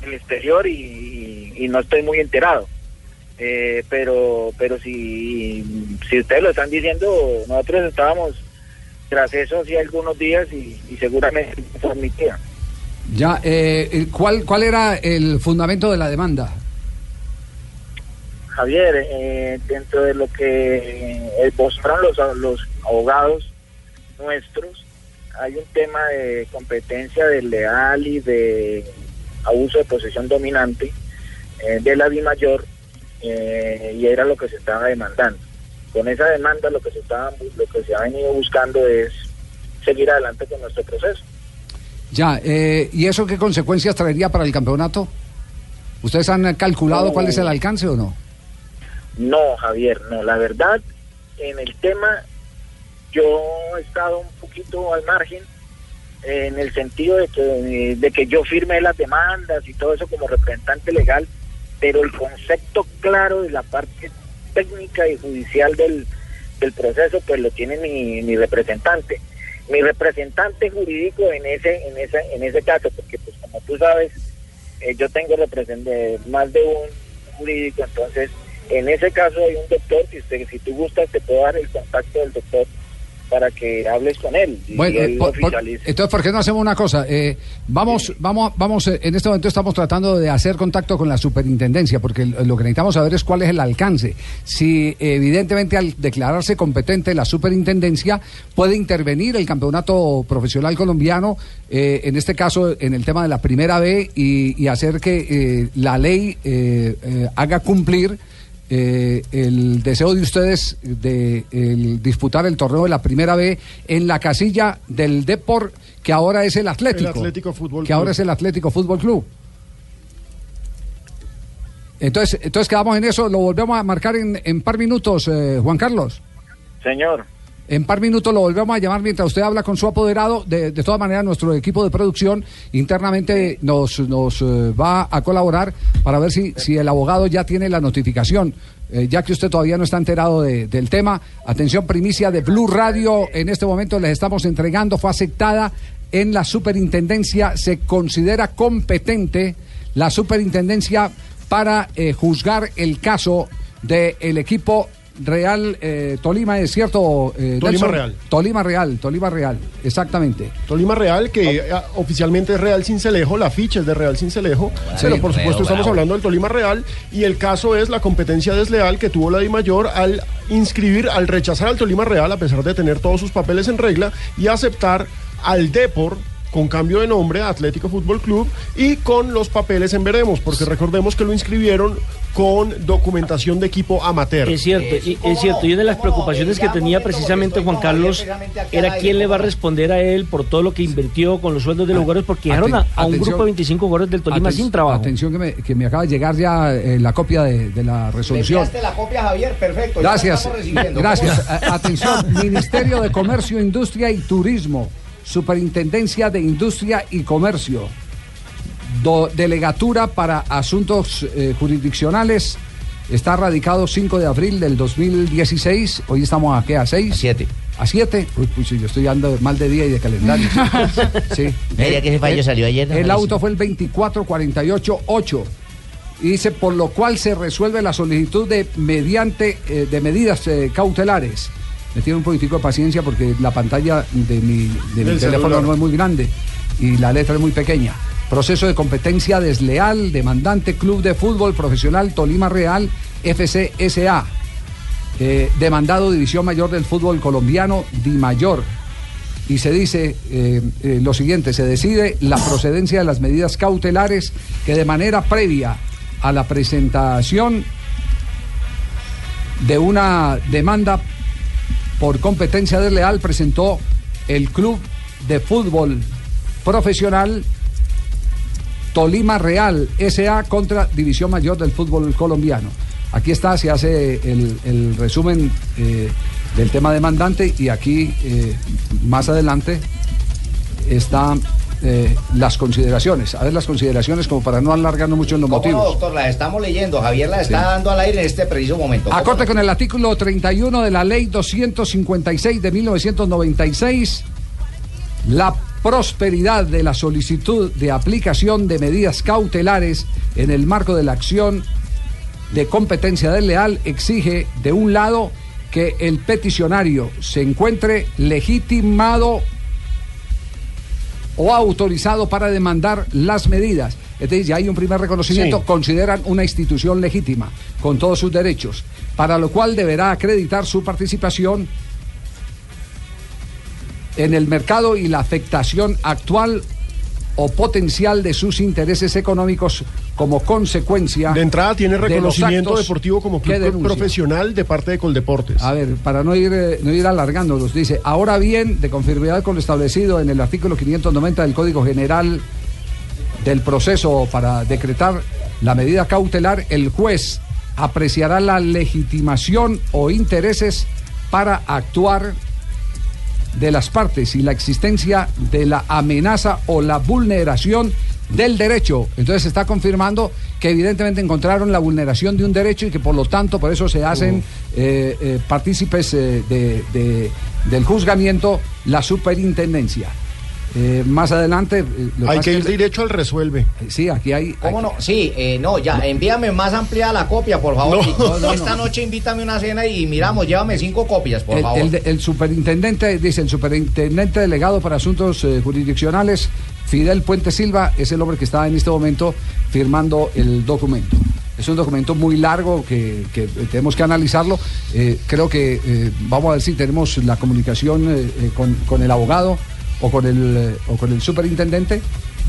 Speaker 25: exterior y, y- no estoy muy enterado. Eh, pero pero si, si ustedes lo están diciendo, nosotros estábamos tras eso hace algunos días y, y seguramente transmitían.
Speaker 4: Ya, eh, ¿cuál, ¿cuál era el fundamento de la demanda?
Speaker 25: Javier, eh, dentro de lo que eh, mostraron los, los abogados nuestros, hay un tema de competencia desleal y de abuso de posesión dominante eh, de la DIMAYOR eh, y era lo que se estaba demandando. Con esa demanda lo que se estaba, lo que se ha venido buscando es seguir adelante con nuestro proceso.
Speaker 4: Ya, eh, ¿y eso qué consecuencias traería para el campeonato? ¿Ustedes han calculado
Speaker 25: No.
Speaker 4: cuál es el alcance o no?
Speaker 25: No, Javier, no. La verdad, en el tema, yo he estado un poquito al margen, eh, en el sentido de que, de que yo firmé las demandas y todo eso como representante legal, pero el concepto claro de la parte técnica y judicial del, del proceso, pues lo tiene mi, mi representante. Mi representante jurídico en ese, en ese, en ese caso, porque pues como tú sabes, eh, yo tengo más de un jurídico, entonces en ese caso hay un doctor, si, usted, si tú gustas te puedo dar el contacto del doctor para que hables con él. y
Speaker 4: Bueno,
Speaker 25: él
Speaker 4: eh, por- por- entonces, ¿por qué no hacemos una cosa? Eh, vamos, vamos, vamos, eh, en este momento estamos tratando de hacer contacto con la superintendencia, porque lo que necesitamos saber es cuál es el alcance. Si evidentemente al declararse competente la superintendencia puede intervenir el campeonato profesional colombiano, eh, en este caso en el tema de la primera B, y, y hacer que eh, la ley eh, haga cumplir eh, el deseo de ustedes de el disputar el torneo de la primera B en la casilla del Depor, que ahora es el Atlético.
Speaker 6: El Atlético Fútbol
Speaker 4: Que
Speaker 6: Club.
Speaker 4: ahora es el Atlético Fútbol Club. Entonces, entonces quedamos en eso, lo volvemos a marcar en, en par minutos, eh, Juan Carlos.
Speaker 25: Señor.
Speaker 4: En par minutos lo volvemos a llamar mientras usted habla con su apoderado. De, de todas maneras, nuestro equipo de producción internamente nos, nos eh, va a colaborar para ver si, si el abogado ya tiene la notificación. Eh, ya que usted todavía no está enterado de- del tema, atención primicia de Blue Radio, en este momento les estamos entregando, fue aceptada en la superintendencia, se considera competente la superintendencia para eh, juzgar el caso del equipo Real eh, Tolima, ¿es cierto? eh,
Speaker 6: Tolima
Speaker 4: Nelson?
Speaker 6: Real.
Speaker 4: Tolima Real, Tolima Real, exactamente.
Speaker 6: Tolima Real, que eh, oficialmente es Real Cincelejo, la ficha es de Real Cincelejo, pero por supuesto estamos
Speaker 4: bravo.
Speaker 6: hablando del Tolima Real y el caso es la competencia desleal que tuvo la Di Mayor al inscribir, al rechazar al Tolima Real a pesar de tener todos sus papeles en regla y aceptar al Depor con cambio de nombre a Atlético Fútbol Club y con los papeles en veremos, porque recordemos que lo inscribieron con documentación de equipo amateur.
Speaker 9: Es cierto, y, es cierto. Y una de las preocupaciones que tenía precisamente Juan Carlos era quién le va a responder a él por todo lo que invirtió con los sueldos de los jugadores, porque dejaron a, un grupo de 25 jugadores del Tolima sin trabajo.
Speaker 4: Atención que me, que me acaba de llegar ya eh, la copia de, de la resolución.
Speaker 7: la copia, Javier, perfecto.
Speaker 4: Gracias, gracias. Atención, Ministerio de Comercio, Industria y Turismo, Superintendencia de Industria y Comercio, Do- Delegatura para Asuntos eh, Jurisdiccionales, está radicado 5 de abril del 2016, hoy estamos a qué, a 6? A 7. ¿A 7? Uy, pues sí, yo estoy andando mal de día y de calendario. sí.
Speaker 5: Mira que
Speaker 4: El-
Speaker 5: salió ayer, ¿no?
Speaker 4: El
Speaker 5: Parece.
Speaker 4: auto fue el 24488. Y dice, por lo cual se resuelve la solicitud de mediante eh, de medidas eh, cautelares. Me tiene un poquitico de paciencia porque la pantalla de mi, de mi
Speaker 6: Del
Speaker 4: teléfono
Speaker 6: celular.
Speaker 4: no es muy grande y la letra es muy pequeña. Proceso de competencia desleal, demandante Club de Fútbol Profesional Tolima Real, FCSA. Eh, demandado División Mayor del Fútbol Colombiano, Di Mayor. Y se dice eh, eh, lo siguiente, se decide la procedencia de las medidas cautelares que de manera previa a la presentación de una demanda por competencia desleal presentó el Club de Fútbol Profesional Tolima Real SA contra División Mayor del Fútbol Colombiano. Aquí está, se hace el, resumen eh, del tema demandante y aquí eh, más adelante están eh, las consideraciones. A ver las consideraciones como para no alargarnos mucho en los
Speaker 7: ¿Cómo no,
Speaker 4: motivos.
Speaker 7: doctor? Las estamos leyendo. Javier la está
Speaker 4: Sí.
Speaker 7: dando al aire en este preciso momento.
Speaker 4: Acorde con el artículo 31 de la ley 256 de 1996, la prosperidad de la solicitud de aplicación de medidas cautelares en el marco de la acción de competencia desleal exige de un lado que el peticionario se encuentre legitimado o autorizado para demandar las medidas. Es decir, ya hay un primer reconocimiento,
Speaker 6: Sí.
Speaker 4: consideran una institución legítima, con todos sus derechos, para lo cual deberá acreditar su participación en el mercado y la afectación actual o potencial de sus intereses económicos como consecuencia.
Speaker 6: De entrada tiene reconocimiento deportivo como club profesional de parte de Coldeportes.
Speaker 4: A ver, para no ir, eh, no ir alargándolos, dice, ahora bien, de conformidad con lo establecido en el artículo 590 del Código General del proceso para decretar la medida cautelar, el juez apreciará la legitimación o intereses para actuar de las partes y la existencia de la amenaza o la vulneración del derecho. Entonces se está confirmando que evidentemente encontraron la vulneración de un derecho y que por lo tanto por eso se hacen eh, eh, partícipes eh, de- de- del juzgamiento la superintendencia. Eh, más adelante... eh, lo
Speaker 6: Hay que ir directo al resuelve.
Speaker 4: Sí, aquí hay...
Speaker 5: ¿Cómo no? Sí, eh, no, ya, envíame más ampliada la copia, por favor.
Speaker 4: No, no, no,
Speaker 5: Esta
Speaker 4: no.
Speaker 5: noche invítame una cena y miramos, llévame cinco copias, por
Speaker 4: el,
Speaker 5: favor.
Speaker 4: el de- el superintendente, dice el superintendente delegado para asuntos eh, jurisdiccionales, Fidel Puente Silva, es el hombre que está en este momento firmando el documento. Es un documento muy largo que, que, eh, tenemos que analizarlo. Eh, creo que eh, vamos a ver si tenemos la comunicación eh, eh, con, con el abogado o con el, eh, o con el superintendente.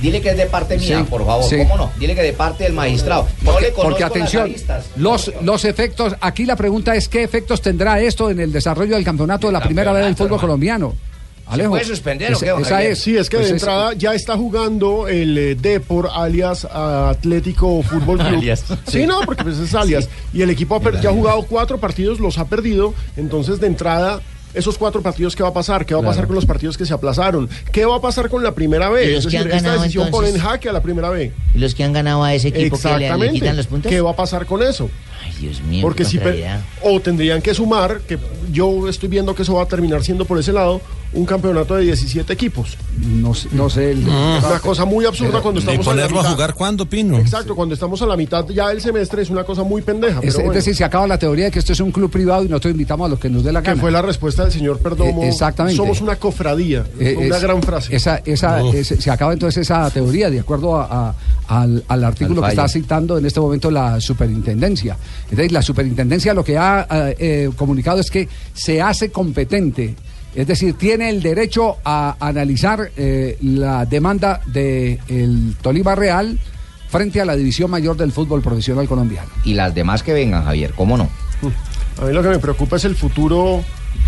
Speaker 5: Dile que es de parte mía,
Speaker 4: Sí,
Speaker 5: por favor.
Speaker 4: sí.
Speaker 5: ¿Cómo no? Dile que de parte del magistrado. No
Speaker 4: Porque,
Speaker 5: le
Speaker 4: porque atención, los, los efectos, aquí la pregunta es qué efectos tendrá esto en el desarrollo del campeonato de la primera vez del fútbol colombiano. Alejo,
Speaker 5: puede suspender o qué,
Speaker 4: esa es.
Speaker 6: Sí, es que
Speaker 4: Pues
Speaker 6: de
Speaker 4: es-
Speaker 6: entrada ya está jugando el eh, Depor alias Atlético Fútbol Club.
Speaker 8: Alias.
Speaker 6: Sí, no, porque pues es alias. Y el equipo ha per- ya ha jugado cuatro partidos, los ha perdido. Entonces, de entrada, esos cuatro partidos, ¿qué va a pasar? ¿Qué va a pasar con los partidos que se aplazaron? ¿Qué va a pasar con la primera
Speaker 5: los
Speaker 6: Es decir, esta decisión pone en
Speaker 5: entonces?
Speaker 6: jaque a la primera vez.
Speaker 5: ¿Y los que han ganado a ese equipo que le, quitan los puntos?
Speaker 6: ¿Qué va a pasar con eso?
Speaker 5: Ay, Dios mío.
Speaker 6: Porque
Speaker 5: qué
Speaker 6: si o tendrían que sumar, que yo estoy viendo que eso va a terminar siendo por ese lado, un campeonato de 17 equipos.
Speaker 4: No, sé- no sé. el-
Speaker 6: Es una cosa muy absurda cuando
Speaker 20: ¿Y
Speaker 6: estamos a la
Speaker 20: ponerlo a jugar cuándo, Pino?
Speaker 6: Exacto, cuando estamos a la mitad ya del semestre es una cosa muy pendeja.
Speaker 4: Es,
Speaker 6: pero
Speaker 4: es
Speaker 6: bueno.
Speaker 4: decir, se acaba la teoría de que esto es un club privado y nosotros invitamos a los que nos dé la
Speaker 6: que
Speaker 4: gana.
Speaker 6: fue la respuesta del señor Perdomo.
Speaker 4: Eh, exactamente.
Speaker 6: Somos una cofradía.
Speaker 4: Eh,
Speaker 6: Fue una
Speaker 4: es-
Speaker 6: gran frase.
Speaker 4: Esa, esa, se acaba entonces esa teoría de acuerdo a- a- al, al artículo
Speaker 8: Al
Speaker 4: que está citando en este momento la superintendencia. Entonces, la superintendencia lo que ha eh, eh, comunicado es que se hace competente. Es decir, tiene el derecho a analizar eh, la demanda del el Tolima Real frente a la División Mayor del Fútbol Profesional Colombiano.
Speaker 5: Y las demás que vengan, Javier, ¿cómo no?
Speaker 6: A mí lo que me preocupa es el futuro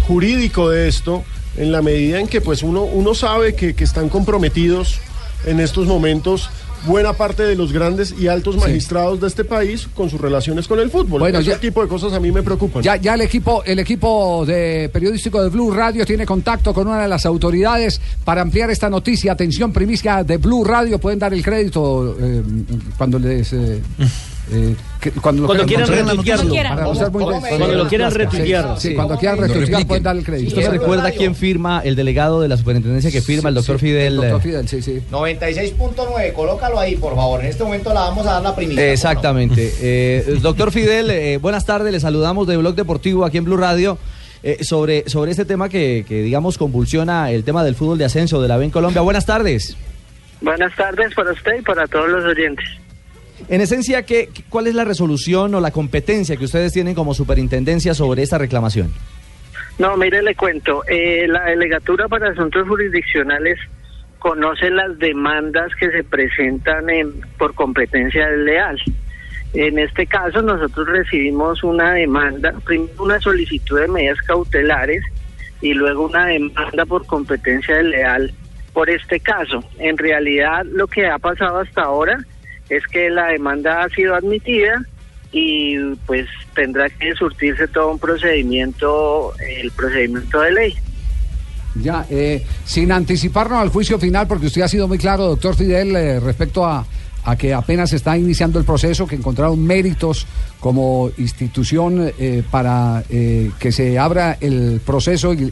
Speaker 6: jurídico de esto, en la medida en que pues uno, uno sabe que, que están comprometidos en estos momentos buena parte de los grandes y altos magistrados de este país con sus relaciones con el fútbol.
Speaker 4: Bueno,
Speaker 6: Ese
Speaker 4: ya-
Speaker 6: tipo de cosas a mí me preocupan.
Speaker 4: Ya, ya el equipo, el equipo de periodístico de Blue Radio tiene contacto con una de las autoridades para ampliar esta noticia. Atención, primicia de Blue Radio, pueden dar el crédito eh, cuando les eh, eh, que- cuando, lo
Speaker 9: Cuando
Speaker 4: quieran
Speaker 9: retuitearlo. Cuando lo quieran retuitear.
Speaker 4: Sí, cuando quieran retuitear pueden dar el crédito.
Speaker 8: ¿Usted se recuerda quién firma el delegado de la superintendencia que firma el doctor
Speaker 4: Sí,
Speaker 8: Fidel?
Speaker 4: Doctor Fidel, sí, sí.
Speaker 5: 96.9, colócalo ahí, por favor. En este momento la vamos a dar la primicia.
Speaker 8: Exactamente. Eh, doctor Fidel, eh, buenas tardes, le saludamos de Blog Deportivo aquí en Blue Radio. eh, sobre, sobre este tema que, que, digamos, convulsiona el tema del fútbol de ascenso de la B en Colombia. Buenas tardes.
Speaker 26: Buenas tardes para usted y para todos los oyentes.
Speaker 8: En esencia, ¿qué, ¿cuál es la resolución o la competencia que ustedes tienen como superintendencia sobre esta reclamación?
Speaker 26: No, mire, le cuento. eh, la Delegatura para Asuntos Jurisdiccionales conoce las demandas que se presentan en- por competencia desleal. En este caso, nosotros recibimos una demanda, primero una solicitud de medidas cautelares y luego una demanda por competencia desleal por este caso. En realidad, lo que ha pasado hasta ahora es que la demanda ha sido admitida y pues tendrá que surtirse todo un procedimiento, el procedimiento de ley.
Speaker 4: Ya, eh, sin anticiparnos al juicio final, porque usted ha sido muy claro, doctor Fidel, eh, respecto a, a que apenas está iniciando el proceso, que encontraron méritos como institución eh, para eh, que se abra el proceso y,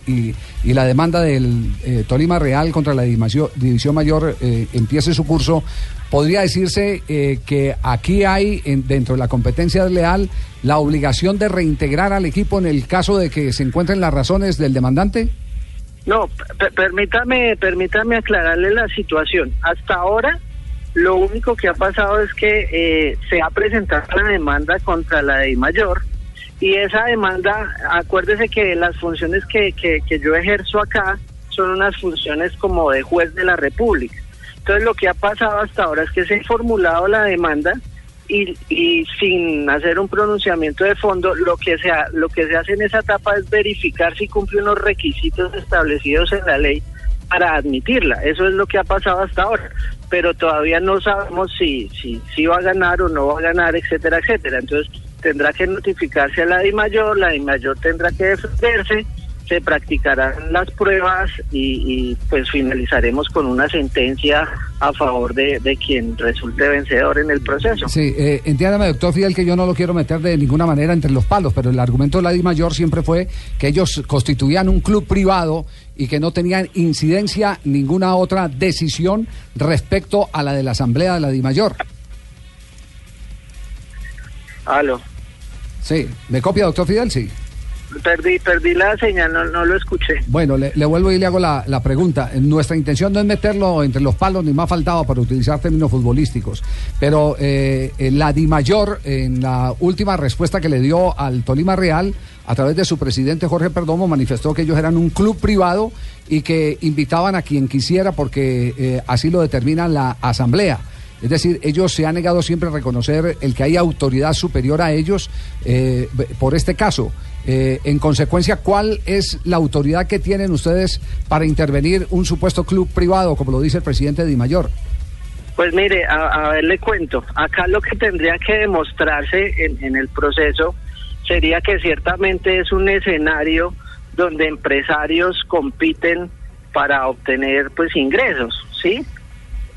Speaker 4: y- la demanda del Tolima Real contra la División, Mayor empiece su curso, podría decirse eh, que aquí hay en- dentro de la competencia leal la obligación de reintegrar al equipo en el caso de que se encuentren las razones del demandante.
Speaker 26: No, per- permítame, permítame aclararle la situación. Hasta ahora, lo único que ha pasado es que eh, se ha presentado la demanda contra la de mayor y esa demanda, acuérdese que las funciones que, que yo ejerzo acá son unas funciones como de juez de la República. Entonces, lo que ha pasado hasta ahora es que se ha formulado la demanda y, y sin hacer un pronunciamiento de fondo, lo que, se ha- lo que se hace en esa etapa es verificar si cumple unos requisitos establecidos en la ley para admitirla. Eso es lo que ha pasado hasta ahora. Pero todavía no sabemos si, si, si va a ganar o no va a ganar, etcétera, etcétera. Entonces tendrá que notificarse a la DI mayor, la DI mayor tendrá que defenderse, se practicarán las pruebas y, y, pues finalizaremos con una sentencia a favor de, de quien resulte vencedor en el proceso.
Speaker 4: Sí, eh, entiéndame, doctor Fidel, que yo no lo quiero meter de ninguna manera entre los palos, pero el argumento de la Di Mayor siempre fue que ellos constituían un club privado y que no tenían incidencia ninguna otra decisión respecto a la de la Asamblea de la Di Mayor.
Speaker 26: Aló.
Speaker 4: Sí, ¿me copia, doctor Fidel? Sí.
Speaker 26: Perdí, perdí la señal, no, no lo escuché.
Speaker 4: Bueno, le, vuelvo y le hago la, pregunta. Nuestra intención no es meterlo entre los palos, ni más faltaba para utilizar términos futbolísticos. Pero eh, eh, la Di Mayor, en la última respuesta que le dio al Tolima Real, a través de su presidente Jorge Perdomo, manifestó que ellos eran un club privado y que invitaban a quien quisiera porque eh, así lo determina la Asamblea. Es decir, ellos se han negado siempre a reconocer el que hay autoridad superior a ellos por este caso. Eh, en consecuencia, ¿cuál es la autoridad que tienen ustedes para intervenir un supuesto club privado, como lo dice el presidente Di Mayor?
Speaker 26: Pues mire, a, a ver, le cuento. Acá lo que tendría que demostrarse en, en el proceso sería que ciertamente es un escenario donde empresarios compiten para obtener pues ingresos, ¿sí?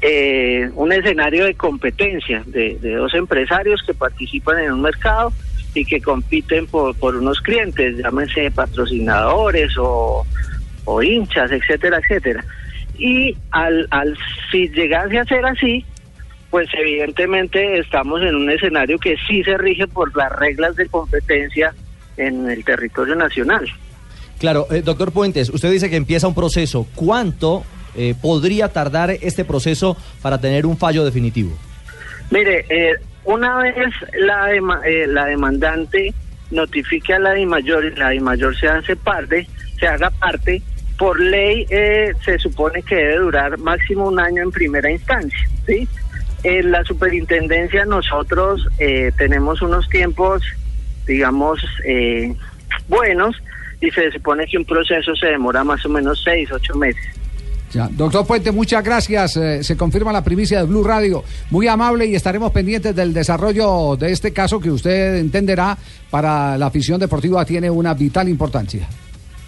Speaker 26: Eh, un escenario de competencia de, de dos empresarios que participan en un mercado y que compiten por, por unos clientes, llámense patrocinadores o, o hinchas, etcétera, etcétera. Y al, al si llegase a ser así, pues evidentemente estamos en un escenario que sí se rige por las reglas de competencia en el territorio nacional.
Speaker 8: Claro, eh, doctor Puentes, usted dice que empieza un proceso. ¿Cuánto eh, podría tardar este proceso para tener un fallo definitivo?
Speaker 26: Mire, eh, una vez la, eh, la demandante notifique a la DIMAYOR y la DIMAYOR se hace parte, se haga parte, por ley eh, se supone que debe durar máximo un año en primera instancia, ¿sí? En la superintendencia nosotros eh, tenemos unos tiempos, digamos, eh, buenos y se supone que un proceso se demora más o menos seis, ocho meses.
Speaker 4: Doctor Puente, muchas gracias. Eh, se confirma la primicia de Blue Radio. Muy amable y estaremos pendientes del desarrollo de este caso que usted entenderá para la afición deportiva tiene una vital importancia.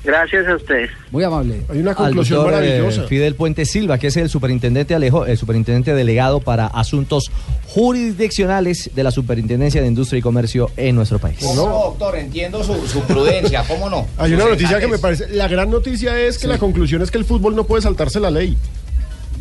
Speaker 26: Gracias a ustedes.
Speaker 4: Muy amable.
Speaker 6: Hay una
Speaker 8: Al doctor, eh, Fidel Puente Silva, que es el superintendente Alejo, el superintendente delegado para asuntos jurisdiccionales de la Superintendencia de Industria y Comercio en nuestro país.
Speaker 27: No, doctor, entiendo su, su prudencia, ¿cómo no?
Speaker 6: Hay una noticia que me parece. La gran noticia es que la conclusión es que el fútbol no puede saltarse la ley.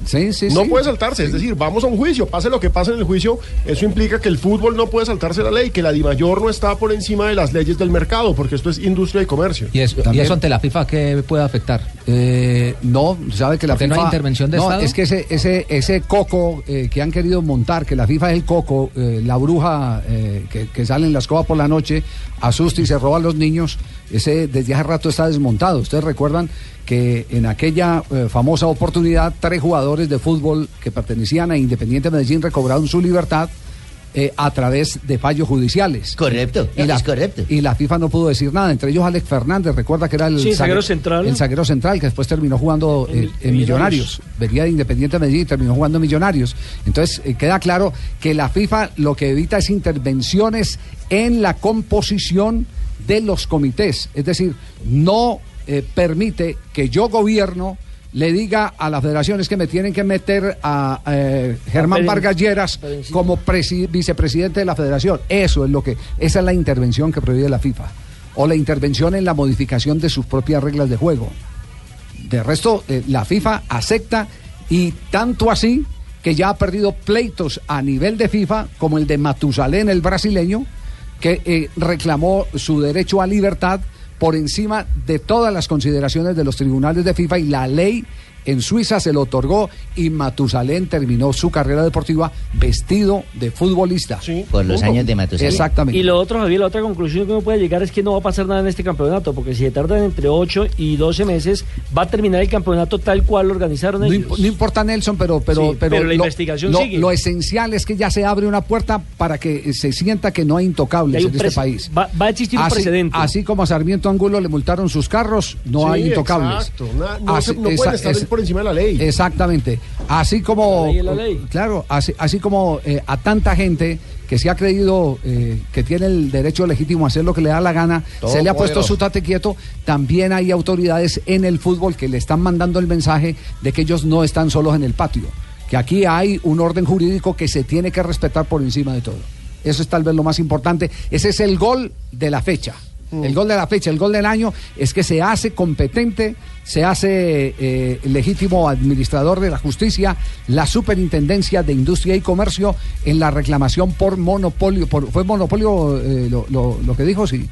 Speaker 4: Sí, sí,
Speaker 6: no
Speaker 4: sí.
Speaker 6: puede saltarse, es decir, vamos a un juicio, pase lo que pase en el juicio, eso implica que el fútbol no puede saltarse la ley, que la DIMAYOR no está por encima de las leyes del mercado, porque esto es industria y comercio.
Speaker 16: ¿Y eso, y eso ante la FIFA qué puede afectar?
Speaker 4: Eh, no, sabe que la
Speaker 16: ¿Porque
Speaker 4: FIFA
Speaker 16: no hay intervención de
Speaker 4: no,
Speaker 16: Estado?
Speaker 4: es que ese ese ese coco eh, que han querido montar, que la FIFA es el coco, eh, la bruja eh, que, que sale en la escoba por la noche, asusta y se roba a los niños. Ese desde hace rato está desmontado. Ustedes recuerdan que en aquella famosa oportunidad tres jugadores de fútbol que pertenecían a Independiente Medellín recobraron su libertad. Eh, a través de fallos judiciales.
Speaker 27: Correcto,
Speaker 4: y la,
Speaker 27: es correcto.
Speaker 4: Y la FIFA no pudo decir nada, entre ellos Alex Fernández, recuerda que era el,
Speaker 9: Sí, zaguero central.
Speaker 4: el zaguero central, que después terminó jugando en, en Millonarios. Venía de Independiente Medellín y terminó jugando en Millonarios. Entonces, eh, queda claro que la FIFA lo que evita es intervenciones en la composición de los comités. Es decir, no eh, permite que yo gobierno le diga a la federación es que me tienen que meter a eh, Germán
Speaker 9: Peren-
Speaker 4: Vargas Lleras como presi- vicepresidente de la federación. Eso es lo que, esa es la intervención que prohíbe la FIFA. O la intervención en la modificación de sus propias reglas de juego. De resto, eh, la FIFA acepta y tanto así que ya ha perdido pleitos a nivel de FIFA, como el de Matusalén, el brasileño, que eh, reclamó su derecho a libertad por encima de todas las consideraciones de los tribunales de FIFA y la ley en Suiza se lo otorgó y Matusalén terminó su carrera deportiva vestido de futbolista.
Speaker 5: Por los años de Matusalén.
Speaker 4: Exactamente.
Speaker 9: Y lo otro, Javier, la otra conclusión que uno puede llegar es que no va a pasar nada en este campeonato, porque si se tardan entre 8 y 12 meses, va a terminar el campeonato tal cual lo organizaron
Speaker 4: No,
Speaker 9: ellos.
Speaker 4: imp- no importa Nelson, pero pero
Speaker 9: Sí,
Speaker 4: pero,
Speaker 9: pero la
Speaker 4: lo,
Speaker 9: investigación
Speaker 4: lo-
Speaker 9: sigue.
Speaker 4: lo esencial es que ya se abre una puerta para que se sienta que no hay intocables
Speaker 9: hay
Speaker 4: en este país.
Speaker 9: va- va a existir un
Speaker 4: así,
Speaker 9: precedente.
Speaker 4: Así como a Sarmiento Angulo le multaron sus carros, no
Speaker 6: Sí,
Speaker 4: hay intocables.
Speaker 6: exacto. No no pueden
Speaker 4: esa-
Speaker 6: estar
Speaker 4: es-
Speaker 6: por encima de la ley.
Speaker 4: Exactamente. Así como
Speaker 6: La ley es la ley.
Speaker 4: claro, así, así como eh, a tanta gente que se ha creído eh, que tiene el derecho legítimo a hacer lo que le da la gana,
Speaker 5: Todo
Speaker 4: se le ha puesto su tate quieto, también hay autoridades en el fútbol que le están mandando el mensaje de que ellos no están solos en el patio, que aquí hay un orden jurídico que se tiene que respetar por encima de todo. Eso es tal vez lo más importante. Ese es el gol de la fecha. El gol de la fecha, el gol del año, es que se hace competente, se hace eh, legítimo administrador de la justicia, la superintendencia de industria y comercio en la reclamación por monopolio. Por, ¿Fue monopolio eh, lo, lo- lo que dijo? Sí.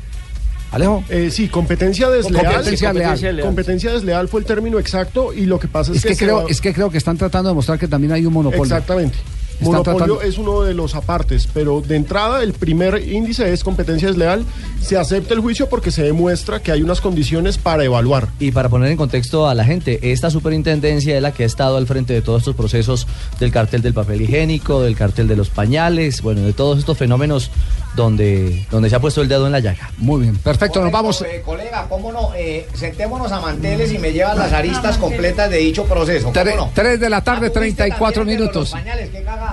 Speaker 4: Alejo.
Speaker 6: Eh, sí, competencia desleal.
Speaker 4: Competencia leal.
Speaker 6: Competencia desleal fue el término exacto y lo que pasa es,
Speaker 4: Es que, creo,
Speaker 6: va-
Speaker 4: es que creo que están tratando de mostrar que también hay un monopolio.
Speaker 6: Exactamente. Monopolio es uno de los apartes, pero de entrada el primer índice es competencia desleal. Se acepta el juicio porque se demuestra que hay unas condiciones para evaluar.
Speaker 8: Y para poner en contexto a la gente, esta superintendencia es la que ha estado al frente de todos estos procesos del cartel del papel higiénico, del cartel de los pañales, bueno, de todos estos fenómenos donde, donde se ha puesto el dedo en la llaga.
Speaker 4: Muy bien, perfecto, nos vamos.
Speaker 27: Eh, colega, ¿cómo no? Eh, sentémonos a manteles y me llevas las aristas completas de dicho proceso. ¿Cómo
Speaker 4: Tre-
Speaker 27: no?
Speaker 4: tres de la tarde, 34
Speaker 27: También, pero
Speaker 4: minutos.
Speaker 27: Los pañales, qué cagada.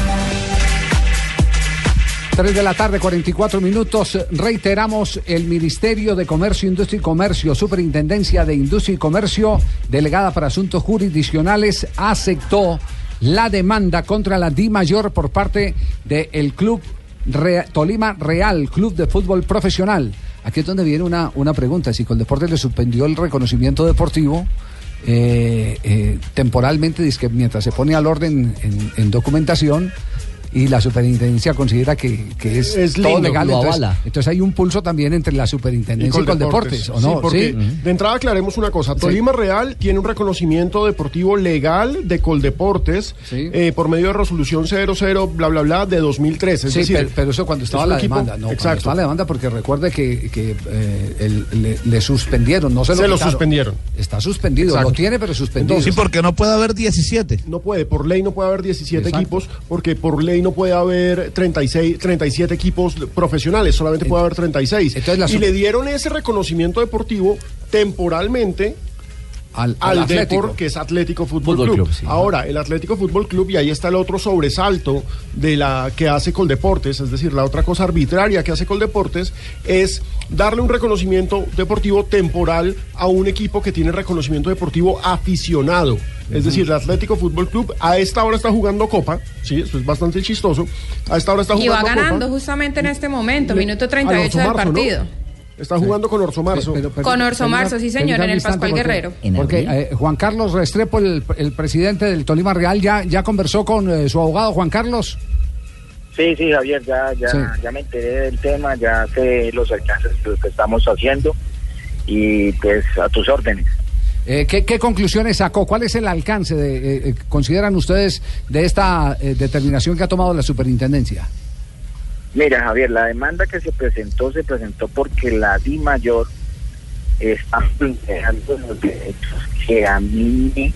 Speaker 4: 3 de la tarde, 44 minutos. Reiteramos, el Ministerio de Comercio, Industria y Comercio, Superintendencia de Industria y Comercio, delegada para asuntos jurisdiccionales, aceptó la demanda contra la Di Mayor por parte del Club Re- Tolima Real, Club de Fútbol Profesional. Aquí es donde viene una, una pregunta. Si Coldeportes le suspendió el reconocimiento deportivo, eh, eh, temporalmente, dizque mientras se pone al orden en, en documentación y la superintendencia considera que, que es,
Speaker 6: Es
Speaker 4: todo legal.
Speaker 6: lo
Speaker 4: Entonces,
Speaker 6: avala.
Speaker 4: entonces hay un pulso también entre la superintendencia y Coldeportes, ¿o
Speaker 6: Sí,
Speaker 4: no?
Speaker 6: porque
Speaker 4: Sí.
Speaker 6: de entrada aclaremos una cosa. Tolima Real tiene un reconocimiento deportivo legal de Coldeportes eh, por medio de resolución 00 bla bla bla de 2013. Es
Speaker 4: Sí,
Speaker 6: decir,
Speaker 4: pero, pero eso cuando estaba
Speaker 6: es
Speaker 4: la
Speaker 6: equipo-
Speaker 4: demanda, no, cuando estaba la demanda porque recuerde que, que, eh, el- le, le suspendieron, no se lo
Speaker 6: Se lo
Speaker 4: quitaron.
Speaker 6: suspendieron.
Speaker 4: Está suspendido,
Speaker 6: Exacto.
Speaker 4: lo tiene pero suspendido.
Speaker 6: Entonces- Sí, porque
Speaker 23: no puede haber 17.
Speaker 6: No puede, por ley no puede haber 17
Speaker 4: Exacto.
Speaker 6: equipos, porque por ley no puede haber 36, 37 equipos profesionales, solamente puede haber 36.
Speaker 4: la
Speaker 6: y le dieron ese reconocimiento deportivo temporalmente
Speaker 4: al,
Speaker 6: al,
Speaker 4: al Atlético.
Speaker 6: Depor, que es Atlético Fútbol,
Speaker 4: Fútbol
Speaker 6: Club.
Speaker 4: Club, sí.
Speaker 6: Ahora, el Atlético Fútbol Club, y ahí está el otro sobresalto de la que hace Coldeportes, es decir, la otra cosa arbitraria que hace Coldeportes, es darle un reconocimiento deportivo temporal a un equipo que tiene reconocimiento deportivo aficionado. Es decir, el Atlético Fútbol Club a esta hora está jugando Copa, sí, eso es bastante chistoso. A esta hora está
Speaker 28: Y
Speaker 6: jugando
Speaker 28: va ganando
Speaker 6: Copa.
Speaker 28: justamente en este momento,
Speaker 6: Le-
Speaker 28: minuto
Speaker 6: al
Speaker 28: 38 del
Speaker 6: Orso Marzo, ¿no? Está jugando con Orso Marzo.
Speaker 28: Con Orso Marzo, sí señor, en el Pascual Guerrero.
Speaker 4: Porque eh, Juan Carlos Restrepo, el, el presidente del Tolima Real, ya, ya conversó con eh, su abogado Juan Carlos.
Speaker 25: Sí, sí, Javier, ya, ya,
Speaker 4: Sí.
Speaker 25: ya me enteré del tema, ya sé los alcances de lo que estamos haciendo y pues a tus órdenes.
Speaker 4: Eh, ¿qué, qué conclusiones sacó? ¿Cuál es el alcance, de, consideran ustedes, de esta eh, determinación que ha tomado la superintendencia?
Speaker 25: Mira, Javier, la demanda que se presentó se presentó porque la Di Mayor está planteando los derechos que a mí me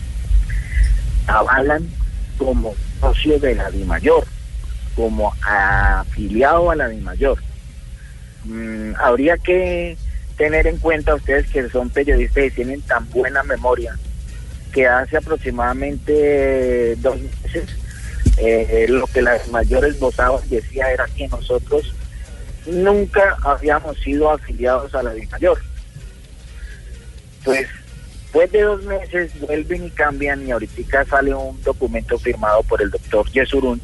Speaker 25: avalan como socio de la Di Mayor, como afiliado a la Di Mayor. Mm, habría que tener en cuenta ustedes que son periodistas y tienen tan buena memoria que hace aproximadamente dos meses eh, lo que las mayores votaban decía era que nosotros nunca habíamos sido afiliados a la DIMAYOR. Pues después de dos meses vuelven y cambian y ahorita sale un documento firmado por el doctor Yesurún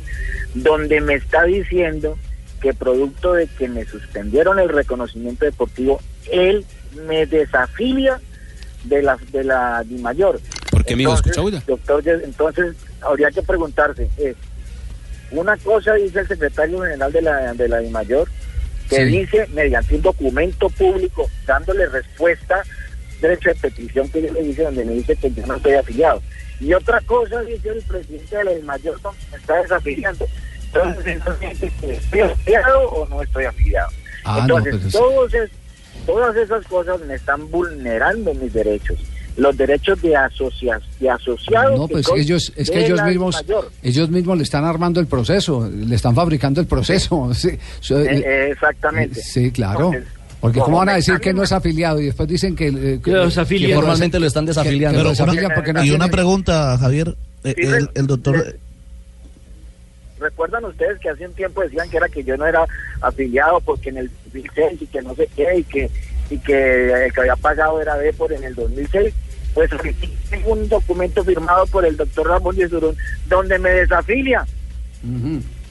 Speaker 25: donde me está diciendo que producto de que me suspendieron el reconocimiento deportivo, él me desafilia de la de la DIMAYOR.
Speaker 20: ¿Por qué, amigo?
Speaker 25: Entonces,
Speaker 20: ¿Escucha bulla?
Speaker 25: Doctor, entonces habría que preguntarse, es, una cosa dice el secretario general de la de la DIMAYOR, que
Speaker 4: Sí.
Speaker 25: dice mediante un documento público dándole respuesta derecho de petición que yo le hice donde me dice que yo no estoy afiliado. Y otra cosa dice el presidente de la donde me está desafiliando. Entonces, entonces, ¿estoy afiliado o no estoy afiliado?
Speaker 4: Ah, no,
Speaker 25: Entonces,
Speaker 4: pero sí.
Speaker 25: todos es- todas esas cosas me están vulnerando mis derechos. Los derechos de, asocia de asociados.
Speaker 4: No, pues ellos, es que ellos mismos, ellos mismos le están armando el proceso, le están fabricando el proceso. Sí,
Speaker 25: Eh,
Speaker 4: eh,
Speaker 25: eh, exactamente.
Speaker 4: sí, claro.
Speaker 25: Entonces,
Speaker 4: Porque
Speaker 25: como
Speaker 4: cómo van a decir que no es afiliado y después dicen que, eh,
Speaker 9: Que los
Speaker 8: formalmente lo están desafiliando.
Speaker 4: que
Speaker 8: Pero
Speaker 4: desafilian no
Speaker 23: y una pregunta, Javier. eh,
Speaker 25: Sí,
Speaker 23: el, el doctor.
Speaker 25: ¿Recuerdan ustedes que hace un tiempo decían que era que yo no era afiliado porque en el 2006 y que no sé qué y que y que el que había pagado era por en el 2006? Pues aquí tengo un documento firmado por el doctor Ramón Yesurún donde me desafilia.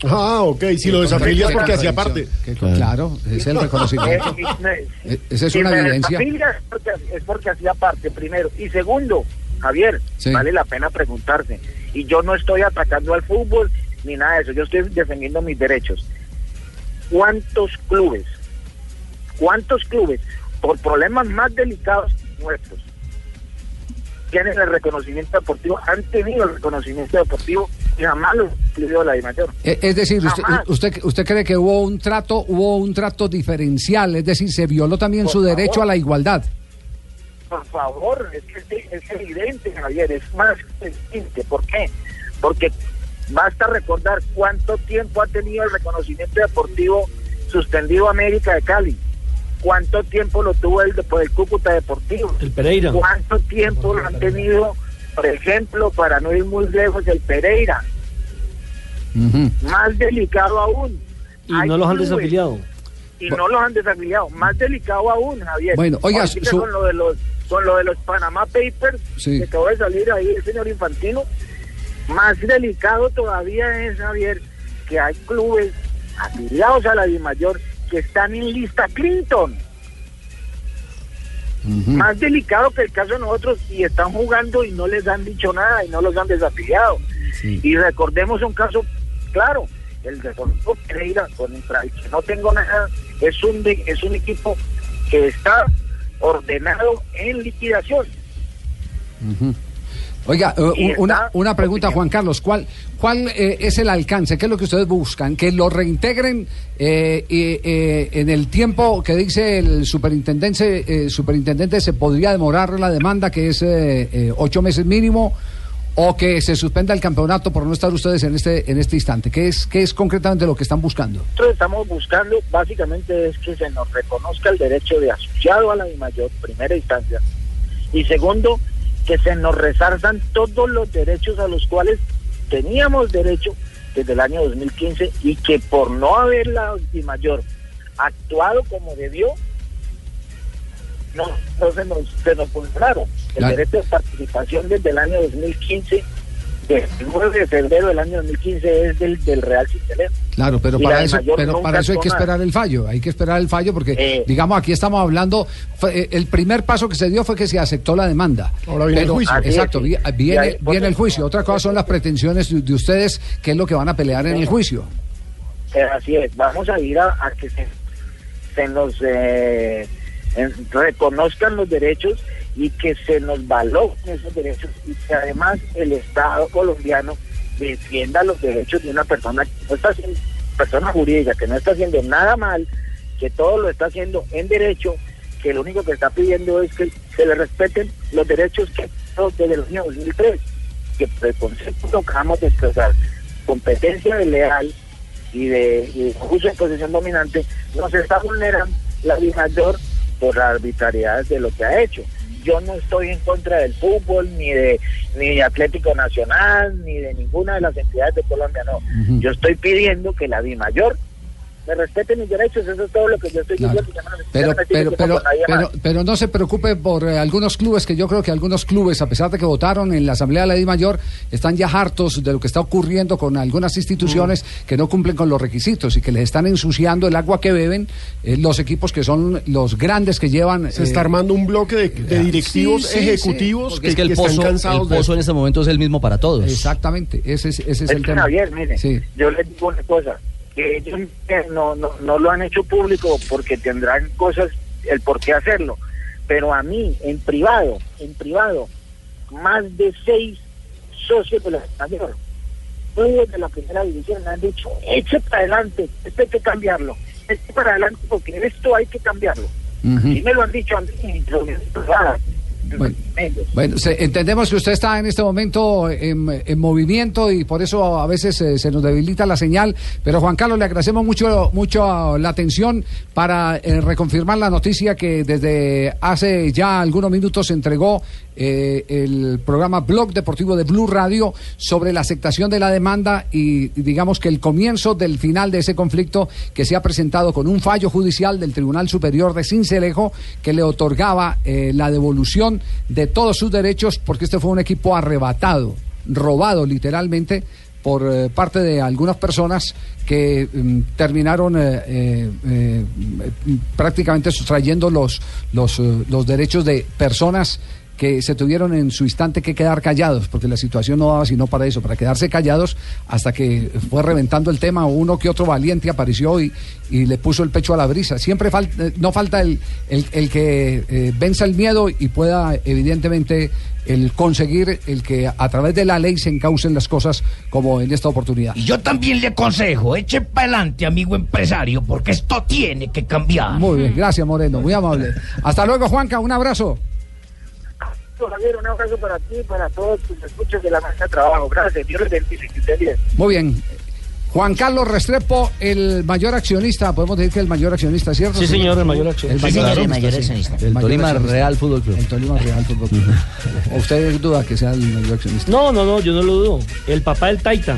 Speaker 6: Ah, ok, si lo desafilia es porque hacía parte.
Speaker 4: Claro, es el reconocimiento.
Speaker 25: Eh,
Speaker 4: Eh, Esa es
Speaker 25: si
Speaker 4: una evidencia.
Speaker 25: es porque, es porque hacía parte, primero. Y segundo, Javier,
Speaker 4: Sí.
Speaker 25: vale la pena preguntarse. Y yo no estoy atacando al fútbol ni nada de eso, yo estoy defendiendo mis derechos. ¿Cuántos clubes, cuántos clubes, por problemas más delicados nuestros, tienen el reconocimiento deportivo, han tenido el reconocimiento deportivo y jamás lo incluyó la DIMAYOR?
Speaker 4: Eh, Es decir, usted, usted, usted cree que hubo un trato, hubo un trato diferencial, es decir, se violó también
Speaker 25: Por
Speaker 4: su
Speaker 25: favor.
Speaker 4: derecho a la igualdad.
Speaker 25: Por favor, es que es, evidente, Javier, es más evidente. ¿Por qué? Porque basta recordar cuánto tiempo ha tenido el reconocimiento deportivo suspendido América de Cali. ¿Cuánto tiempo lo tuvo el, por el Cúcuta Deportivo?
Speaker 9: El Pereira.
Speaker 25: ¿Cuánto tiempo lo han tenido, por ejemplo, para no ir muy lejos, el Pereira? Más delicado aún.
Speaker 9: Y
Speaker 25: Hay
Speaker 9: no los han
Speaker 25: clubes
Speaker 9: desafiliado.
Speaker 25: y no los han desafiliado. Más delicado aún, Javier.
Speaker 4: Bueno, oiga, su-
Speaker 25: con lo de los con lo de los Panama Papers
Speaker 4: Sí.
Speaker 25: que acaba de salir ahí el señor Infantino, más delicado todavía es Javier que hay clubes afiliados a la DIMAYOR que están en lista Clinton. Más delicado que el caso de nosotros y están jugando y no les han dicho nada y no los han desafiliado. Y recordemos un caso claro, el de Deportivo Pereira contra el que no tengo nada, es un de- es un equipo que está ordenado en liquidación.
Speaker 4: Ujú. Oiga, eh, una, una pregunta, Juan Carlos. ¿Cuál, cuál eh, es el alcance? ¿Qué es lo que ustedes buscan? ¿Que lo reintegren eh, eh, en el tiempo que dice el superintendente, eh, superintendente se podría demorar la demanda, que es eh, ocho meses mínimo? ¿O que se suspenda el campeonato por no estar ustedes en este, en este instante? ¿Qué es, ¿Qué es concretamente lo que están buscando?
Speaker 25: Nosotros estamos buscando básicamente es que se nos reconozca el derecho de asociado a la DIMAYOR, primera instancia, y segundo, que se nos resarzan todos los derechos a los cuales teníamos derecho desde el año 2015 y que por no haber la DIMAYOR actuado como debió, no, no se nos, se nos vulneraron. El
Speaker 4: Claro.
Speaker 25: derecho de participación desde el año 2015, desde el 9 de febrero del año 2015 es del, del Real Cintelero.
Speaker 4: Claro, pero
Speaker 25: Y
Speaker 4: para eso, pero para eso hay que esperar el fallo, hay que esperar el fallo porque,
Speaker 25: Eh.
Speaker 4: digamos, aquí estamos hablando, fue, eh, el primer paso que se dio fue que se aceptó la demanda.
Speaker 6: Ahora viene el
Speaker 4: Pero-
Speaker 6: juicio.
Speaker 25: Es,
Speaker 4: Exacto,
Speaker 25: ahí,
Speaker 4: viene, viene el juicio. Otra cosa son las pretensiones de, de ustedes, que es lo que van a pelear en el juicio.
Speaker 25: Eh, así es, vamos a ir a, a que se, se nos eh, en- reconozcan los derechos y que se nos valoren esos derechos y que además el Estado colombiano defienda los derechos de una persona que no está haciendo, persona jurídica, que no está haciendo nada mal, que todo lo está haciendo en derecho, que lo único que está pidiendo es que se le respeten los derechos que desde el año 2003, que por el concepto que acabamos de expresar, competencia desleal y de, y de uso de posesión dominante, nos está vulnerando la mayor por la arbitrariedad de lo que ha hecho. Yo no estoy en contra del fútbol, ni de, ni de Atlético Nacional, ni de ninguna de las entidades de Colombia, no. Yo estoy pidiendo que la DIMAYOR me respete mis derechos, eso es todo lo que yo estoy
Speaker 4: Claro.
Speaker 25: diciendo. necesito
Speaker 4: Pero, pero, pero, pero, pero no se preocupe por eh, algunos clubes, que yo creo que algunos clubes, a pesar de que votaron en la Asamblea de la Ley Mayor, están ya hartos de lo que está ocurriendo con algunas instituciones
Speaker 25: Mm.
Speaker 4: que no cumplen con los requisitos y que les están ensuciando el agua que beben eh, los equipos que son los grandes que llevan.
Speaker 6: Se está armando un bloque de, de directivos
Speaker 4: Sí, sí,
Speaker 6: ejecutivos
Speaker 8: Porque
Speaker 6: que,
Speaker 8: es que el
Speaker 6: que están
Speaker 8: pozo, el
Speaker 6: cansados de
Speaker 8: pozo en este momento es el mismo para todos.
Speaker 4: Exactamente, ese es, ese es
Speaker 25: Es
Speaker 4: el
Speaker 25: que,
Speaker 4: tema.
Speaker 25: Javier, mire,
Speaker 4: Sí.
Speaker 25: yo les digo una cosa, que ellos no, no, no lo han hecho público porque tendrán cosas, el por qué hacerlo, pero a mí, en privado, en privado, más de seis socios de la mayor, todos de la primera división me han dicho, eche para adelante, esto hay que cambiarlo, eche para adelante porque esto hay que cambiarlo. Y me lo han dicho a mí en privadas.
Speaker 4: Bueno, Bueno, se- entendemos que usted está en este momento en, en movimiento y por eso a veces eh, se nos debilita la señal. Pero Juan Carlos, le agradecemos mucho, mucho la atención para eh, reconfirmar la noticia que desde hace ya algunos minutos se entregó eh, el programa Blog Deportivo de Blue Radio sobre la aceptación de la demanda y digamos que el comienzo del final de ese conflicto que se ha presentado con un fallo judicial del Tribunal Superior de Cincelejo que le otorgaba eh, la devolución de todos sus derechos porque este fue un equipo arrebatado, robado literalmente por eh, parte de algunas personas que mm, terminaron prácticamente sustrayendo los, los, los derechos de personas que se tuvieron en su instante que quedar callados, porque la situación no daba sino para eso, para quedarse callados hasta que fue reventando el tema, uno que otro valiente apareció y, y le puso el pecho a la brisa. Siempre fal- eh, no falta el, el, el que eh, venza el miedo y pueda evidentemente el conseguir el que a través de la ley se encaucen las cosas como en esta oportunidad.
Speaker 5: Y yo también le aconsejo, eche para adelante, amigo empresario, porque esto tiene que cambiar.
Speaker 4: Muy bien, gracias Moreno, muy amable. Hasta luego Juanca, un abrazo.
Speaker 25: Javier, un abrazo para ti y para todos tus escuchas de la mesa de trabajo. Gracias, Dios les bendice, que esté bien.
Speaker 4: Muy bien. Juan Carlos Restrepo, el mayor accionista, podemos decir que el mayor accionista, ¿cierto?
Speaker 9: Sí, señor, el mayor accionista.
Speaker 4: El
Speaker 9: Sí,
Speaker 4: mayor
Speaker 9: señor, el mayor
Speaker 4: sí.
Speaker 9: accionista.
Speaker 8: El
Speaker 4: mayor
Speaker 8: Tolima
Speaker 4: accionista.
Speaker 8: Real Fútbol Club.
Speaker 4: El Tolima Real Fútbol Club. ¿O usted duda que sea el mayor accionista?
Speaker 9: No, no, no, yo no lo dudo. El papá del Taita.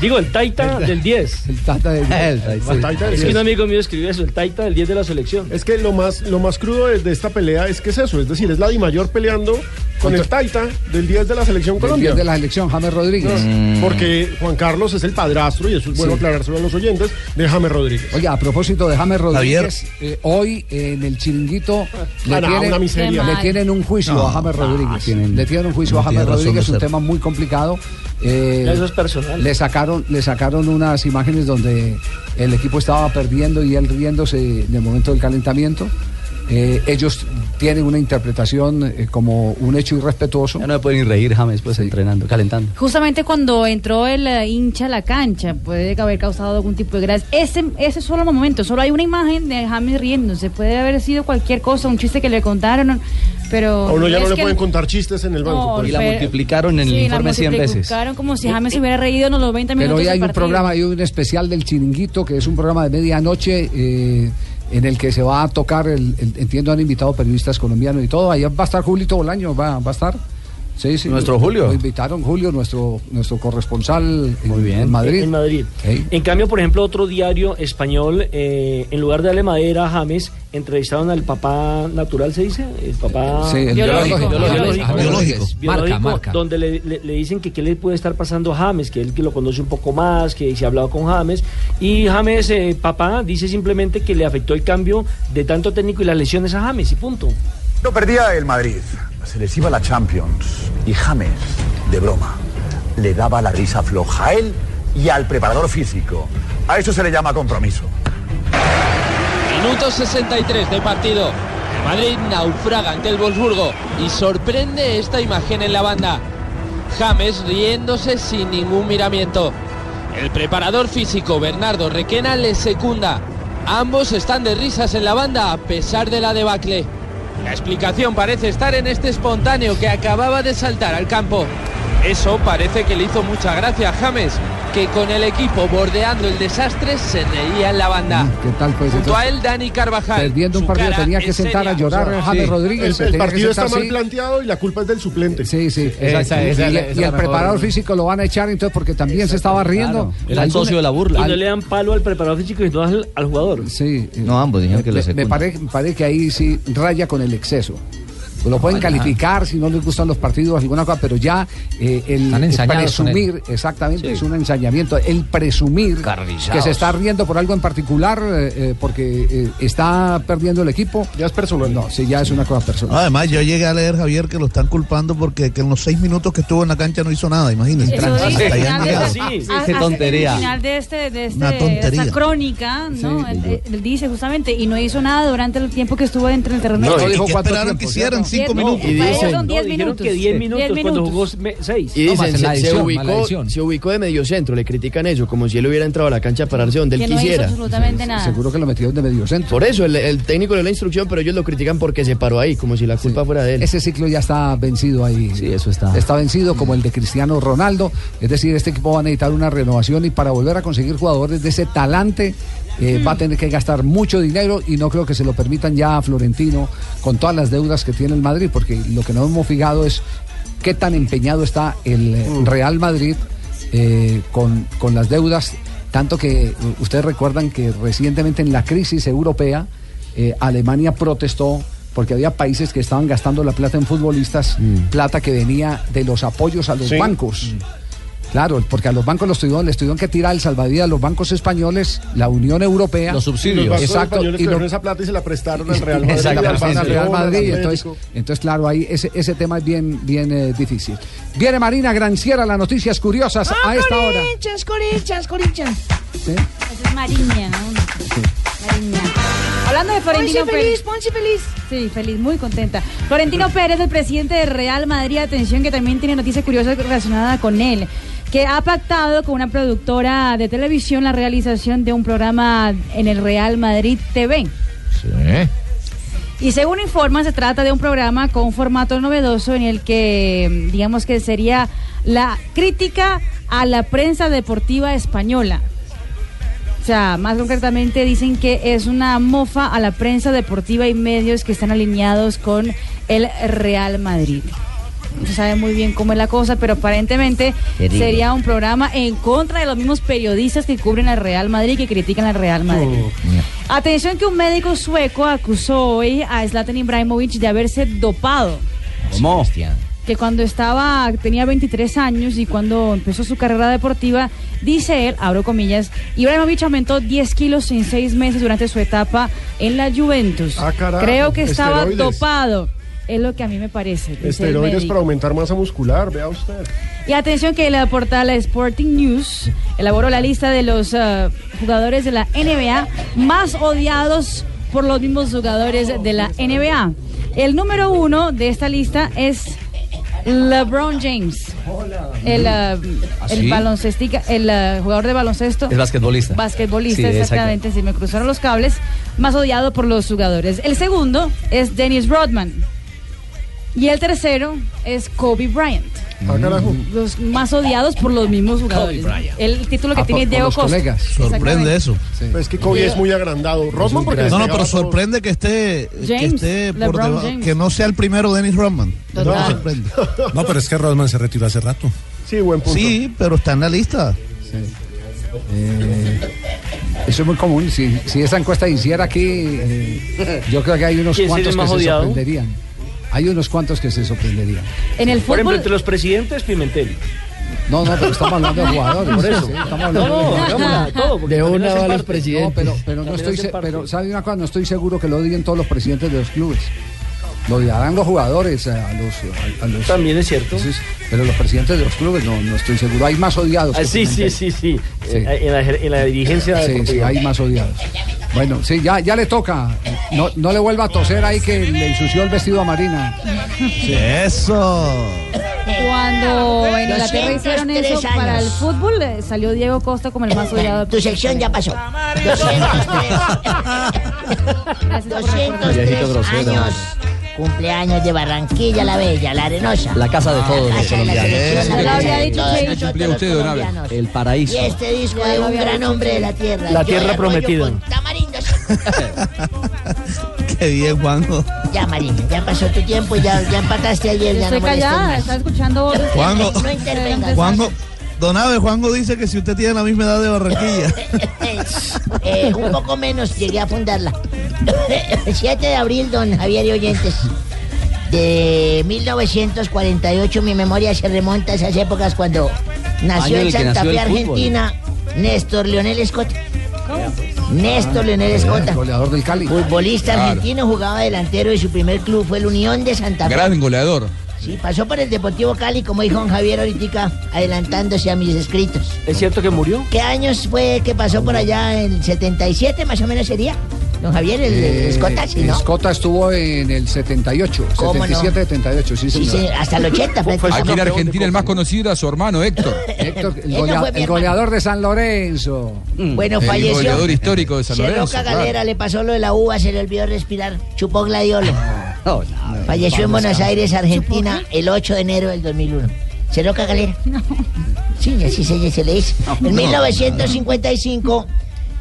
Speaker 9: Digo, el Taita del 10.
Speaker 4: El Taita del 10.
Speaker 6: El Taita del
Speaker 9: Es que
Speaker 6: 10.
Speaker 9: un amigo mío escribió eso, el Taita del 10 de la selección.
Speaker 6: Es que lo más, lo más crudo de, de esta pelea es que es eso, es decir, es la Di Mayor peleando con el Taita del 10 de la selección
Speaker 4: El
Speaker 6: Colombia.
Speaker 4: 10 de la selección, James Rodríguez.
Speaker 6: No, Porque Juan Carlos es el padrastro, y eso es bueno
Speaker 4: Sí.
Speaker 6: aclarárselo a los oyentes, de James Rodríguez.
Speaker 4: Oye, a propósito de James Rodríguez, eh, hoy en el chiringuito le,
Speaker 6: Ah, no,
Speaker 4: tienen,
Speaker 6: una miseria.
Speaker 4: le tienen un juicio
Speaker 6: No,
Speaker 4: a James
Speaker 6: no,
Speaker 4: Rodríguez.
Speaker 6: tienen-
Speaker 4: le tienen un juicio a James Rodríguez, un tema muy complicado. Eh,
Speaker 9: Eso es personal.
Speaker 4: Le sacaron, le sacaron unas imágenes donde el equipo estaba perdiendo y él riéndose en el momento del calentamiento. Eh, ellos tienen una interpretación eh, como un hecho irrespetuoso.
Speaker 8: Ya no me pueden reír James pues entrenando, calentando.
Speaker 11: Justamente cuando entró el eh, hincha a la cancha, puede haber causado algún tipo de gracia. Ese, ese solo momento, solo hay una imagen de James riéndose. Puede haber sido cualquier cosa, un chiste que le contaron, pero.
Speaker 6: A uno ya no
Speaker 11: es
Speaker 6: le
Speaker 11: que-
Speaker 6: pueden contar chistes en el banco.
Speaker 11: No,
Speaker 8: Y la
Speaker 6: eso.
Speaker 8: multiplicaron en el
Speaker 11: Sí,
Speaker 8: informe 100 veces.
Speaker 11: multiplicaron como si James se hubiera reído en los 20 minutos.
Speaker 4: Pero hoy hay un
Speaker 11: partido.
Speaker 4: programa, hay un especial del Chiringuito, que es un programa de medianoche, eh, en el que se va a tocar, el, el- entiendo, han invitado periodistas colombianos y todo. Ahí va a estar Julito Bolaño, va, va a estar. Sí, sí.
Speaker 8: Nuestro Julio.
Speaker 4: Lo invitaron Julio, nuestro, nuestro corresponsal en, en Madrid.
Speaker 9: En Madrid. En cambio, por ejemplo, otro diario español, eh, en lugar de darle madera a James, entrevistaron al papá natural, ¿se dice? El papá
Speaker 4: Sí, el biológico.
Speaker 9: biológico,
Speaker 4: Biológico.
Speaker 9: biológico,
Speaker 4: Biológico.
Speaker 9: biológico,
Speaker 14: Marca, marca.
Speaker 9: donde le, le- le dicen que qué le puede estar pasando a James, que él que lo conoce un poco más, que se ha hablado con James. Y James, eh, papá, dice simplemente que le afectó el cambio de tanto técnico y las lesiones a James, y punto.
Speaker 29: No perdía el Madrid, se les iba la Champions y James, de broma, le daba la risa floja a él y al preparador físico. A eso se le llama compromiso.
Speaker 30: Minuto 63 del partido. Madrid naufraga ante el Wolfsburgo y sorprende esta imagen en la banda. James riéndose sin ningún miramiento. El preparador físico Bernardo Requena le secunda. Ambos están de risas en la banda a pesar de la debacle. La explicación parece estar en este espontáneo que acababa de saltar al campo. Eso parece que le hizo mucha gracia a James, que con el equipo bordeando el desastre se reía en la banda.
Speaker 4: ¿Qué tal pues?
Speaker 30: Junto a
Speaker 4: Entonces,
Speaker 30: él, Dani Carvajal.
Speaker 4: Perdiendo un partido tenía que sentar a llorar
Speaker 6: Sí.
Speaker 4: James Rodríguez.
Speaker 6: El, partido está mal
Speaker 4: sí.
Speaker 6: planteado y la culpa es del suplente.
Speaker 4: Sí, sí.
Speaker 14: Esa- esa-
Speaker 4: y,
Speaker 14: esa-
Speaker 4: y-
Speaker 14: esa
Speaker 4: y
Speaker 14: la
Speaker 4: el
Speaker 14: mejor-
Speaker 4: preparador físico lo van a echar entonces porque también se estaba riendo.
Speaker 8: Claro. Era el socio de la burla.
Speaker 9: Y no le dan palo al preparador físico y no al, al jugador.
Speaker 4: Sí.
Speaker 8: No, ambos dijeron que lo
Speaker 4: me, parece, me parece que ahí sí raya con el exceso. Lo pueden calificar si no les gustan los partidos, alguna cosa, pero ya eh, el, el presumir, exactamente,
Speaker 16: Sí.
Speaker 4: es un ensañamiento. El presumir que se está riendo por algo en particular eh, eh, porque eh, está perdiendo el equipo.
Speaker 6: Ya es personal.
Speaker 4: No, sí, ya es una cosa personal.
Speaker 23: Además, yo llegué a leer, Javier, que lo están culpando porque que en los seis minutos que estuvo en la cancha no hizo nada, imagínense.
Speaker 8: Qué tontería.
Speaker 11: al final de este, de
Speaker 23: Una
Speaker 11: este
Speaker 23: tontería.
Speaker 11: esta crónica, ¿no? Él, él- él dice justamente y no hizo nada durante el tiempo que estuvo dentro del terreno.
Speaker 23: No,
Speaker 11: de
Speaker 23: ¿y esperaron que hicieran cinco
Speaker 11: Diez
Speaker 23: minutos?
Speaker 11: Y dicen-
Speaker 9: ellos son 10
Speaker 11: no,
Speaker 9: dijeron
Speaker 11: minutos.
Speaker 9: que 10
Speaker 11: Sí.
Speaker 9: minutos
Speaker 11: Diez
Speaker 9: cuando jugó 6.
Speaker 31: Y
Speaker 16: No,
Speaker 31: dicen,
Speaker 16: en
Speaker 31: se, ubicó, se ubicó de medio centro, le critican eso, como si él hubiera entrado a la cancha a pararse donde él
Speaker 11: Que no hizo
Speaker 31: quisiera.
Speaker 11: absolutamente nada.
Speaker 4: Seguro que lo metió de medio centro.
Speaker 31: Por eso, el, el técnico le dio la instrucción, pero ellos lo critican porque se paró ahí, como si la culpa fuera de él.
Speaker 4: Ese ciclo ya está vencido ahí.
Speaker 8: Sí, eso está.
Speaker 4: Está vencido como el de Cristiano Ronaldo. Es decir, este equipo va a necesitar una renovación y para volver a conseguir jugadores de ese talante eh, va a tener que gastar mucho dinero y no creo que se lo permitan ya a Florentino con todas las deudas que tiene el Madrid, porque lo que no hemos fijado es qué tan empeñado está el eh, Real Madrid eh, con, con las deudas. Tanto que ustedes recuerdan que recientemente en la crisis europea, eh, Alemania protestó porque había países que estaban gastando la plata en futbolistas, plata que venía de los apoyos a los
Speaker 6: Sí.
Speaker 4: bancos. Claro, porque a los bancos los tuvieron, les tuvieron que tirar el salvavidas a los bancos españoles, la Unión Europea.
Speaker 8: Los
Speaker 6: Y los
Speaker 8: subsidios.
Speaker 4: Exacto, y
Speaker 6: cogieron
Speaker 4: lo-
Speaker 6: esa plata y se la prestaron al Real Madrid. Al
Speaker 4: Real. Entonces, entonces, claro, ahí ese, ese tema es bien, bien eh, difícil. Viene Marina Granciera, las noticias curiosas a esta hora.
Speaker 7: Corinthians, Corinthians, Corinthians.
Speaker 4: ¿Sí?
Speaker 11: Esa es Mariña, ¿no? Mariña. Hablando de Florentino
Speaker 7: Ponce
Speaker 11: Pérez.
Speaker 7: feliz, Ponce feliz.
Speaker 11: Sí, feliz, muy contenta. Florentino Pérez, el presidente de Real Madrid, atención que también tiene noticias curiosas relacionadas con él, que ha pactado con una productora de televisión la realización de un programa en el Real Madrid TV. Y según informa, se trata de un programa con un formato novedoso en el que, digamos que sería la crítica a la prensa deportiva española. O sea, más concretamente dicen que es una mofa a la prensa deportiva y medios que están alineados con el Real Madrid. No se sabe muy bien cómo es la cosa, pero aparentemente
Speaker 5: Terrible.
Speaker 11: sería un programa en contra de los mismos periodistas que cubren al Real Madrid y que critican al Real Madrid. Atención que un médico sueco acusó hoy a Zlatan Ibrahimovic de haberse dopado.
Speaker 8: ¿Cómo?
Speaker 11: Que cuando estaba, tenía 23 años y cuando empezó su carrera deportiva, dice él, abro comillas, Ibrahimovic aumentó 10 kilos en 6 meses durante su etapa en la Juventus.
Speaker 6: Ah, carajo,
Speaker 11: Creo que estaba
Speaker 6: esteroides.
Speaker 11: dopado. Es lo que a mí me parece. el
Speaker 6: Esteroides para aumentar masa muscular, vea usted.
Speaker 11: Y atención que la portal Sporting News elaboró la lista de los ah, jugadores de la NBA más odiados por los mismos jugadores de la NBA. El número uno de esta lista es LeBron James, el, ¿Ah, el
Speaker 8: sí?
Speaker 11: baloncestica- el ah, jugador de baloncesto.
Speaker 8: Es basquetbolista.
Speaker 11: Basquetbolista,
Speaker 8: Sí, exacto.
Speaker 11: exactamente, si me cruzaron los cables, más odiado por los jugadores. El segundo es Dennis Rodman. Y el tercero es Kobe Bryant.
Speaker 6: Ah, carajo.
Speaker 11: Los más odiados por los mismos jugadores. El título que
Speaker 6: Ah,
Speaker 11: tiene
Speaker 6: por- por
Speaker 11: Diego
Speaker 6: los
Speaker 11: Costa.
Speaker 6: colegas.
Speaker 23: Sorprende eso.
Speaker 6: Pues es que Kobe es muy agrandado. Rodman porque
Speaker 23: No, no, pero sorprende que esté, que
Speaker 11: James,
Speaker 23: esté por debajo-
Speaker 11: James.
Speaker 23: que no sea el primero Dennis Rodman. No, sorprende.
Speaker 20: No, pero es que Rodman se retiró hace rato.
Speaker 6: Sí, buen punto.
Speaker 23: Sí, pero está en la lista.
Speaker 4: Eh, eso es muy común. Si, si esa encuesta hiciera aquí, eh, yo creo que hay unos
Speaker 9: ¿Quién sería
Speaker 4: cuantos que se sorprenderían. Hay unos cuantos que se sorprenderían.
Speaker 11: En el
Speaker 9: Por ejemplo,
Speaker 11: fútbol,
Speaker 9: entre los presidentes, Pimentel.
Speaker 4: No, no, pero estamos hablando de jugadores.
Speaker 9: Por eso.
Speaker 4: Sí, estamos
Speaker 9: No,
Speaker 4: hablando
Speaker 9: no,
Speaker 4: de
Speaker 9: hagámosla todo.
Speaker 31: De una va los presidentes.
Speaker 4: No, pero, pero no estoy, pero sabe una cosa, no estoy seguro que lo odien todos los presidentes de los clubes. Lo odiarán los jugadores, a los, a, a los
Speaker 9: También es cierto.
Speaker 4: Sí, sí, pero los presidentes de los clubes no, no estoy seguro. Hay más odiados.
Speaker 9: Ah, sí, sí, sí, sí.
Speaker 4: Sí.
Speaker 9: En, la, en la dirigencia
Speaker 4: Sí, sí, hay más odiados. Bueno, sí, ya, ya le toca. No, no le vuelva a toser ahí que le ensució el vestido a Marina.
Speaker 23: Eso.
Speaker 11: cuando en Inglaterra
Speaker 7: 203
Speaker 11: hicieron eso para el fútbol, eh, salió Diego Costa como el más odiado.
Speaker 7: Tu sección ya pasó. 203. 203
Speaker 8: Viejito grosero.
Speaker 7: años
Speaker 32: cumpleaños de Barranquilla la Bella, la Arenosa.
Speaker 8: La casa de todos los colombianos.
Speaker 11: dicho
Speaker 32: todos los colombianos.
Speaker 8: El paraíso.
Speaker 32: Y este disco de un gran hombre de la tierra.
Speaker 23: La tierra prometida. Qué bien, Juanjo.
Speaker 32: Ya, Marina, ya pasó tu tiempo, ya, ya empataste ayer.
Speaker 11: Yo
Speaker 32: ya
Speaker 11: estoy
Speaker 32: no
Speaker 11: callada, escuchando.
Speaker 23: Juanjo.
Speaker 32: No intervengas.
Speaker 23: Juanjo, Don Abe, Juanjo dice que si usted tiene la misma edad de Barranquilla.
Speaker 32: Eh, un poco menos, llegué a fundarla. 7 de abril, don Javier y oyentes. De 1948, mi memoria se remonta a esas épocas cuando nació
Speaker 8: en
Speaker 32: Santa
Speaker 8: nació
Speaker 32: Fe,
Speaker 8: el fútbol.
Speaker 32: Argentina, Néstor Leonel Escota. Néstor Leonel Escota.
Speaker 4: Goleador del Cali.
Speaker 32: Futbolista
Speaker 33: Claro.
Speaker 32: argentino, jugaba delantero y su primer club fue el Unión de Santa Fe.
Speaker 33: Gran goleador.
Speaker 32: Sí, pasó por el Deportivo Cali, como dijo don Javier ahorita, adelantándose a mis escritos.
Speaker 9: ¿Es cierto que murió?
Speaker 32: ¿Qué años fue que pasó por allá? ¿El 77 más o menos sería? Don Javier, el, el
Speaker 4: Eh,
Speaker 32: Escota, sí, ¿no?
Speaker 4: Escota estuvo en el 78,
Speaker 32: ¿Cómo no?
Speaker 4: 77, 78, sí,
Speaker 32: Sí,
Speaker 4: señor.
Speaker 32: sí, hasta el 80 prácticamente.
Speaker 33: Aquí en Argentina el más conocido era su hermano Héctor.
Speaker 4: Héctor, el, golea- el goleador de San Lorenzo.
Speaker 32: Bueno,
Speaker 33: el
Speaker 32: falleció.
Speaker 33: goleador histórico de San
Speaker 32: Se
Speaker 33: Lorenzo.
Speaker 32: Roca
Speaker 33: claro.
Speaker 32: Galera, le pasó lo de la uva, se le olvidó respirar. Chupó gladiolo. Falleció en Buenos Aires, Argentina, el 8 de enero del 2001. Se Roca Galera. Sí, así se, se le dice. En 1955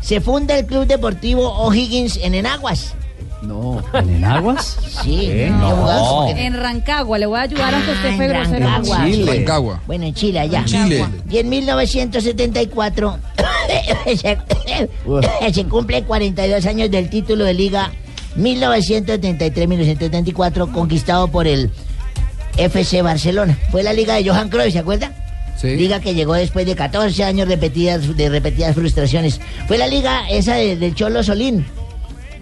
Speaker 32: se funda el Club Deportivo O'Higgins en Enaguas.
Speaker 4: No.
Speaker 8: ¿En Enaguas?
Speaker 32: Sí, jugado
Speaker 8: No.
Speaker 32: en-
Speaker 11: En Rancagua, le voy a ayudar aunque usted fue
Speaker 32: en
Speaker 11: grosero.
Speaker 32: Rancagua.
Speaker 33: Chile. Rancagua.
Speaker 32: Bueno, en Chile, allá.
Speaker 33: Chile.
Speaker 32: Y en 1974 se, se cumple 42 años del título de liga 1973-1974 conquistado por el FC Barcelona. Fue la liga de Johan Cruyff, ¿se acuerda?
Speaker 4: Sí.
Speaker 32: Liga que llegó después de 14 años repetidas, de repetidas frustraciones. Fue la liga esa de- del Cholo Solín.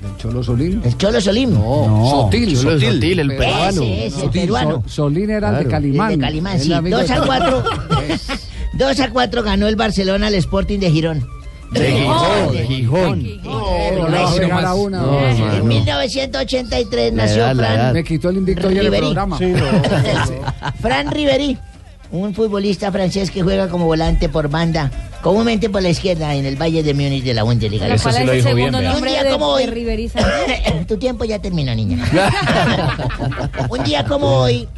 Speaker 4: ¿El Cholo Solín?
Speaker 32: El Cholo Solín.
Speaker 4: No, Sotil,
Speaker 31: Cholo
Speaker 4: Sotil.
Speaker 31: Sotil, el peruano.
Speaker 32: Ese, ese, el
Speaker 4: Sotil,
Speaker 32: peruano.
Speaker 4: So- Solín era el de. Calimán.
Speaker 32: El de Calimán, sí.
Speaker 4: amigo
Speaker 32: 2
Speaker 4: de
Speaker 32: a
Speaker 4: Calimán.
Speaker 32: 4. 2 a 4 ganó el Barcelona al Sporting de Girón.
Speaker 31: De Gijón, de Gijón.
Speaker 4: Eh, no pegar a una.
Speaker 31: No.
Speaker 32: En 1983
Speaker 31: La
Speaker 32: nació
Speaker 31: edad,
Speaker 32: Fran.
Speaker 4: Me quitó el invicto ayer el programa.
Speaker 32: Fran Ribery, un futbolista francés que juega como volante por banda, comúnmente por la izquierda en el Valle de Múnich de la Bundesliga.
Speaker 11: ¿Cuál es el segundo nombre
Speaker 32: Un día como hoy. Tu tiempo ya terminó, niña. un día como hoy,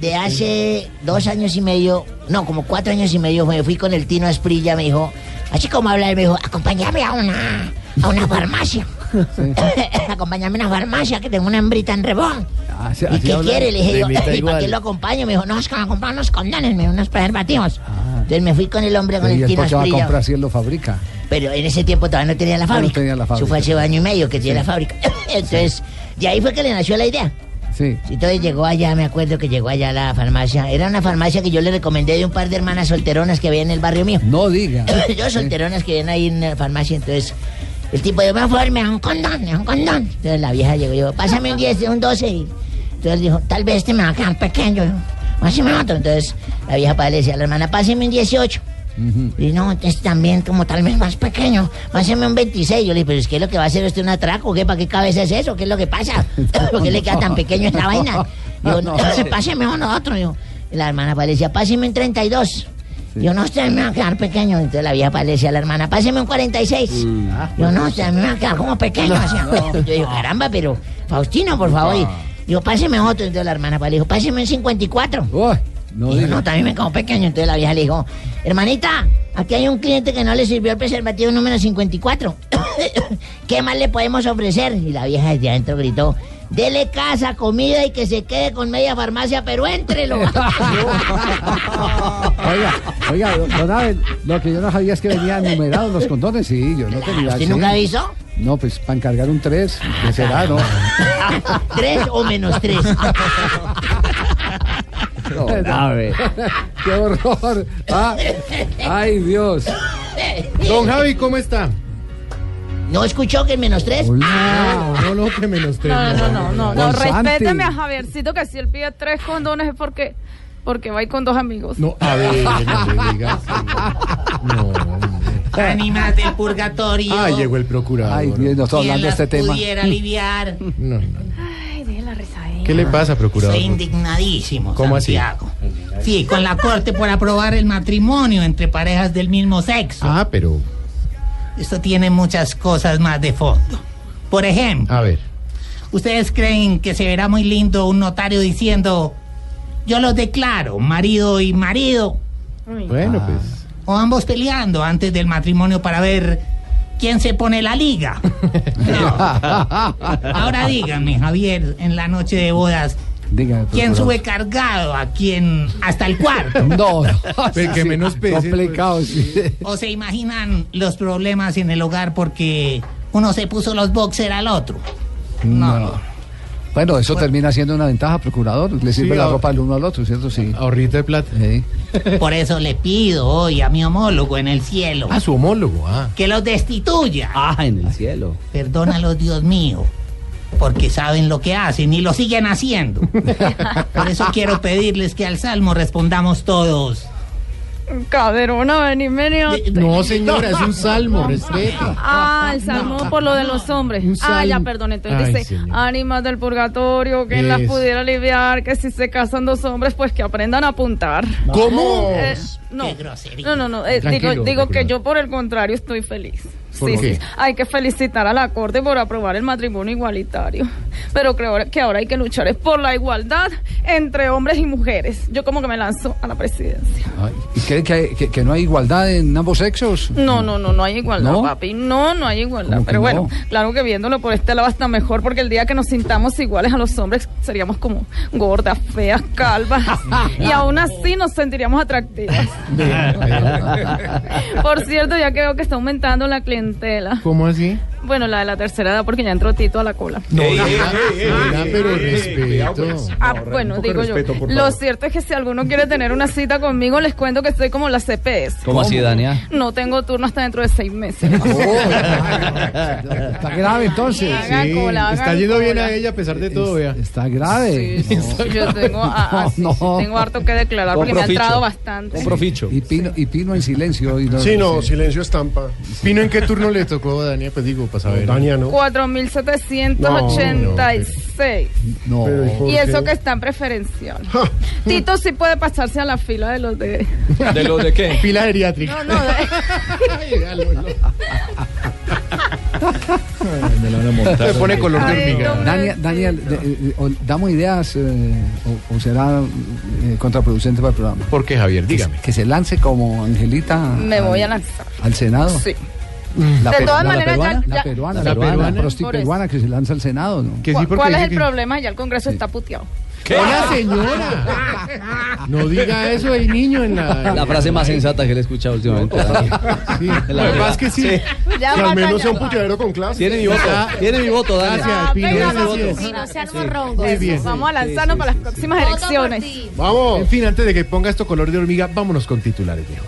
Speaker 32: de hace dos años y medio, no, como cuatro años y medio, me fui con el Tino Asprilla, me dijo, así como habla, él me dijo, acompáñame a una, a una farmacia. acompáñame a una farmacia que tengo una hembrita en rebón.
Speaker 4: Así-
Speaker 32: ¿Y
Speaker 4: así
Speaker 32: qué
Speaker 4: habla.
Speaker 32: quiere? Le dije yo, ¿y para qué lo acompaño? Me dijo, no, es que me comprar unos condones, me- unos preservativos. Entonces me fui con el hombre, con
Speaker 4: ¿Y
Speaker 32: el Tino
Speaker 4: qué va a comprar si él lo fabrica?
Speaker 32: Pero en ese tiempo todavía no tenía la
Speaker 4: Ah, no
Speaker 32: fábrica.
Speaker 4: tenía la
Speaker 32: Eso
Speaker 4: fábrica.
Speaker 32: fue hace año y medio que tiene la fábrica. Entonces, de ahí fue que le nació la idea.
Speaker 4: Sí.
Speaker 32: Entonces llegó allá, me acuerdo que llegó allá a la farmacia. Era una farmacia que yo le recomendé de un par de hermanas solteronas que había en el barrio mío.
Speaker 4: No diga.
Speaker 32: Yo solteronas que ven ahí en la farmacia, entonces el tipo de favor, me da un condón, me da un condón. Entonces la vieja llegó y dijo, pásame un 10, un 12. Y entonces dijo, tal vez este me va a quedar pequeño. Pásame otro. Entonces la vieja padre le decía a la hermana, pásame un 18. Y no, este también como tal vez más pequeño. Pásame un 26. Yo le dije, pero es que lo que va a hacer usted un atraco, ¿qué? ¿Para qué cabeza es eso? ¿Qué es lo que pasa? ¿Por qué le queda tan pequeño esta vaina? Yo,
Speaker 4: No,
Speaker 32: páseme uno otro. Yo, y la hermana decía, páseme un 32. Yo no sé, me va a quedar pequeño. Entonces la vieja le decía a la hermana, páseme un 46. Yo no sé, me va a quedar como pequeño. Decía. Yo digo, caramba, pero Faustino, por favor. Y, Digo, páseme otro. Entonces la hermana le dijo, páseme un 54.
Speaker 4: Uy, no
Speaker 32: no, también me quedo pequeño. Entonces la vieja le dijo, hermanita, aquí hay un cliente que no le sirvió el preservativo número 54. ¿Qué más le podemos ofrecer? Y la vieja desde adentro gritó, dele casa, comida y que se quede con media farmacia, pero éntrelo.
Speaker 4: Oiga, oiga, don- Abel, lo que yo no sabía es que venían numerados los condones. Sí, yo no tenía.
Speaker 32: ¿Usted nunca avisó?
Speaker 4: No, pues para encargar un 3, ¿qué será, no?
Speaker 32: ¿Tres o menos tres?
Speaker 4: Abel. ¡Qué horror! Ah, ¡Ay, Dios!
Speaker 6: Don Javi, ¿cómo está?
Speaker 32: ¿No escuchó que menos tres?
Speaker 6: No, no, no, que menos tres.
Speaker 28: No, no, no, no, no, respéteme a Javiercito que si él pide tres condones es porque, porque va a ir con dos amigos.
Speaker 6: No, a ver, no le digas. No.
Speaker 34: Ánimas del purgatorio.
Speaker 6: Ah, llegó el procurador.
Speaker 4: Ay, Dios, no estoy
Speaker 34: ¿Quién
Speaker 4: hablando de este tema.
Speaker 34: pudiera aliviar?
Speaker 6: No, no.
Speaker 28: Ay, deje la rezadera.
Speaker 6: ¿Qué le pasa, procurador?
Speaker 34: Soy indignadísimo,
Speaker 6: ¿Cómo así?
Speaker 34: Sí, con la corte por aprobar el matrimonio entre parejas del mismo sexo.
Speaker 6: Ah, pero,
Speaker 34: Esto tiene muchas cosas más de fondo. Por ejemplo,
Speaker 6: a ver.
Speaker 34: ¿Ustedes creen que se verá muy lindo un notario diciendo, yo los declaro, marido y marido?
Speaker 14: Bueno, pues.
Speaker 34: O ambos peleando antes del matrimonio para ver quién se pone la liga. Ahora díganme, Javier, en la noche de bodas, ¿quién sube cargado a quién hasta el cuarto?
Speaker 4: No, no.
Speaker 14: Pero que menos pese,
Speaker 4: Complicado, sí.
Speaker 34: ¿O se imaginan los problemas en el hogar porque uno se puso los boxer al otro?
Speaker 4: No. Bueno, eso termina siendo una ventaja, procurador. Le sirve
Speaker 34: Sí,
Speaker 4: la ropa al uno al otro, ¿cierto? Sí.
Speaker 14: Ahorrita de plata.
Speaker 34: Por eso le pido hoy a mi homólogo en el cielo
Speaker 14: Ah, su homólogo, ah.
Speaker 34: que los destituya.
Speaker 8: Ah, en el cielo.
Speaker 34: Perdónalos, Dios mío, porque saben lo que hacen y lo siguen haciendo. Por eso quiero pedirles que al salmo respondamos todos.
Speaker 28: Caderona, vení, vení.
Speaker 14: No, señora, es un salmo, respeta.
Speaker 28: Ah, el salmo por lo de los hombres. Ah, ya, perdón. Entonces
Speaker 14: Ay,
Speaker 28: dice,
Speaker 14: señor.
Speaker 28: ánimas del purgatorio, que las pudiera aliviar, que si se casan dos hombres, pues que aprendan a apuntar.
Speaker 14: ¿Cómo?
Speaker 28: Eh, no. no, no, no. eh, digo digo que yo por el contrario estoy feliz.
Speaker 14: ¿Por
Speaker 28: Sí, sí. Hay que felicitar a la Corte por aprobar el matrimonio igualitario. Pero creo que ahora hay que luchar es por la igualdad entre hombres y mujeres. Yo como que me lanzo a la presidencia.
Speaker 4: Ay, ¿Y creen que, hay- que- que no hay igualdad en ambos sexos?
Speaker 28: No, no, no, no hay igualdad,
Speaker 4: ¿No?
Speaker 28: papi. No, no hay igualdad.
Speaker 4: ¿Cómo que
Speaker 28: Pero bueno,
Speaker 4: no?
Speaker 28: claro que viéndolo por este lado está mejor, porque el día que nos sintamos iguales a los hombres seríamos como gordas, feas, calvas. y aún así nos sentiríamos atractivas. Por cierto, ya veo que está aumentando la clientela.
Speaker 14: ¿Cómo así?
Speaker 28: Bueno, la de la tercera edad, porque ya entró Tito a la cola.
Speaker 14: No, diga, diga, pero respeto.
Speaker 28: Ah, bueno, digo yo. Lo cierto es que si alguno quiere tener una cita conmigo, les cuento que estoy como la CPS.
Speaker 8: ¿Cómo así, Dania?
Speaker 28: No tengo turno hasta dentro de seis meses.
Speaker 4: Está grave entonces.
Speaker 28: Hagan cola,
Speaker 14: Está yendo bien a ella a pesar de todo, vea.
Speaker 4: Está grave.
Speaker 28: Yo tengo, sí,
Speaker 4: No,
Speaker 28: sí,
Speaker 4: no.
Speaker 28: tengo harto que declarar porque me ha entrado bastante.
Speaker 4: Y Pino, y Pino en silencio. Y
Speaker 6: Sí, no, silencio estampa.
Speaker 14: ¿Pino en qué turno le tocó, Dania? Pues digo, para saber.
Speaker 6: Dania, ¿no?
Speaker 28: 4.786.
Speaker 4: No.
Speaker 28: Y eso que está en preferencial. Tito sí puede pasarse a la fila de los de...
Speaker 8: ¿De lo de qué?
Speaker 14: Fila geriátrica.
Speaker 28: No, no, de-
Speaker 14: Se pone color de hormiga.
Speaker 28: me-
Speaker 4: Daniel, eh, ¿damos ideas eh, o, o será eh, contraproducente para el programa?
Speaker 14: ¿Por qué, Javier? Dígame.
Speaker 4: Que se lance como Angelita
Speaker 28: me voy a lanzar.
Speaker 4: al Senado.
Speaker 28: Sí.
Speaker 4: La
Speaker 28: De todas
Speaker 4: la
Speaker 28: maneras,
Speaker 4: peruana,
Speaker 28: ya-
Speaker 4: la peruana,
Speaker 14: La
Speaker 4: la peruana,
Speaker 14: peruana.
Speaker 28: eso.
Speaker 4: peruana que se lanza al Senado, ¿no?
Speaker 14: Que sí,
Speaker 28: ¿Cuál, es el
Speaker 14: que-
Speaker 28: problema? Ya el Congreso está puteado.
Speaker 14: Hola, señora. No diga eso, hay niño en la.
Speaker 8: La frase más sensata que le he escuchado últimamente.
Speaker 14: Sí,
Speaker 8: La
Speaker 14: que
Speaker 8: verdad.
Speaker 14: pasa es que sí.
Speaker 28: Ya
Speaker 6: Que al menos sea un
Speaker 28: basta.
Speaker 6: puchadero con clase.
Speaker 8: Tiene mi voto. Tiene mi voto, Dani.
Speaker 14: Gracias, Pino.
Speaker 28: venga. Pino,
Speaker 11: sean morrongos.
Speaker 28: Vamos a lanzarnos para las próximas elecciones.
Speaker 6: Vamos.
Speaker 14: En fin, antes de que ponga esto color de hormiga, vámonos con titulares, viejo.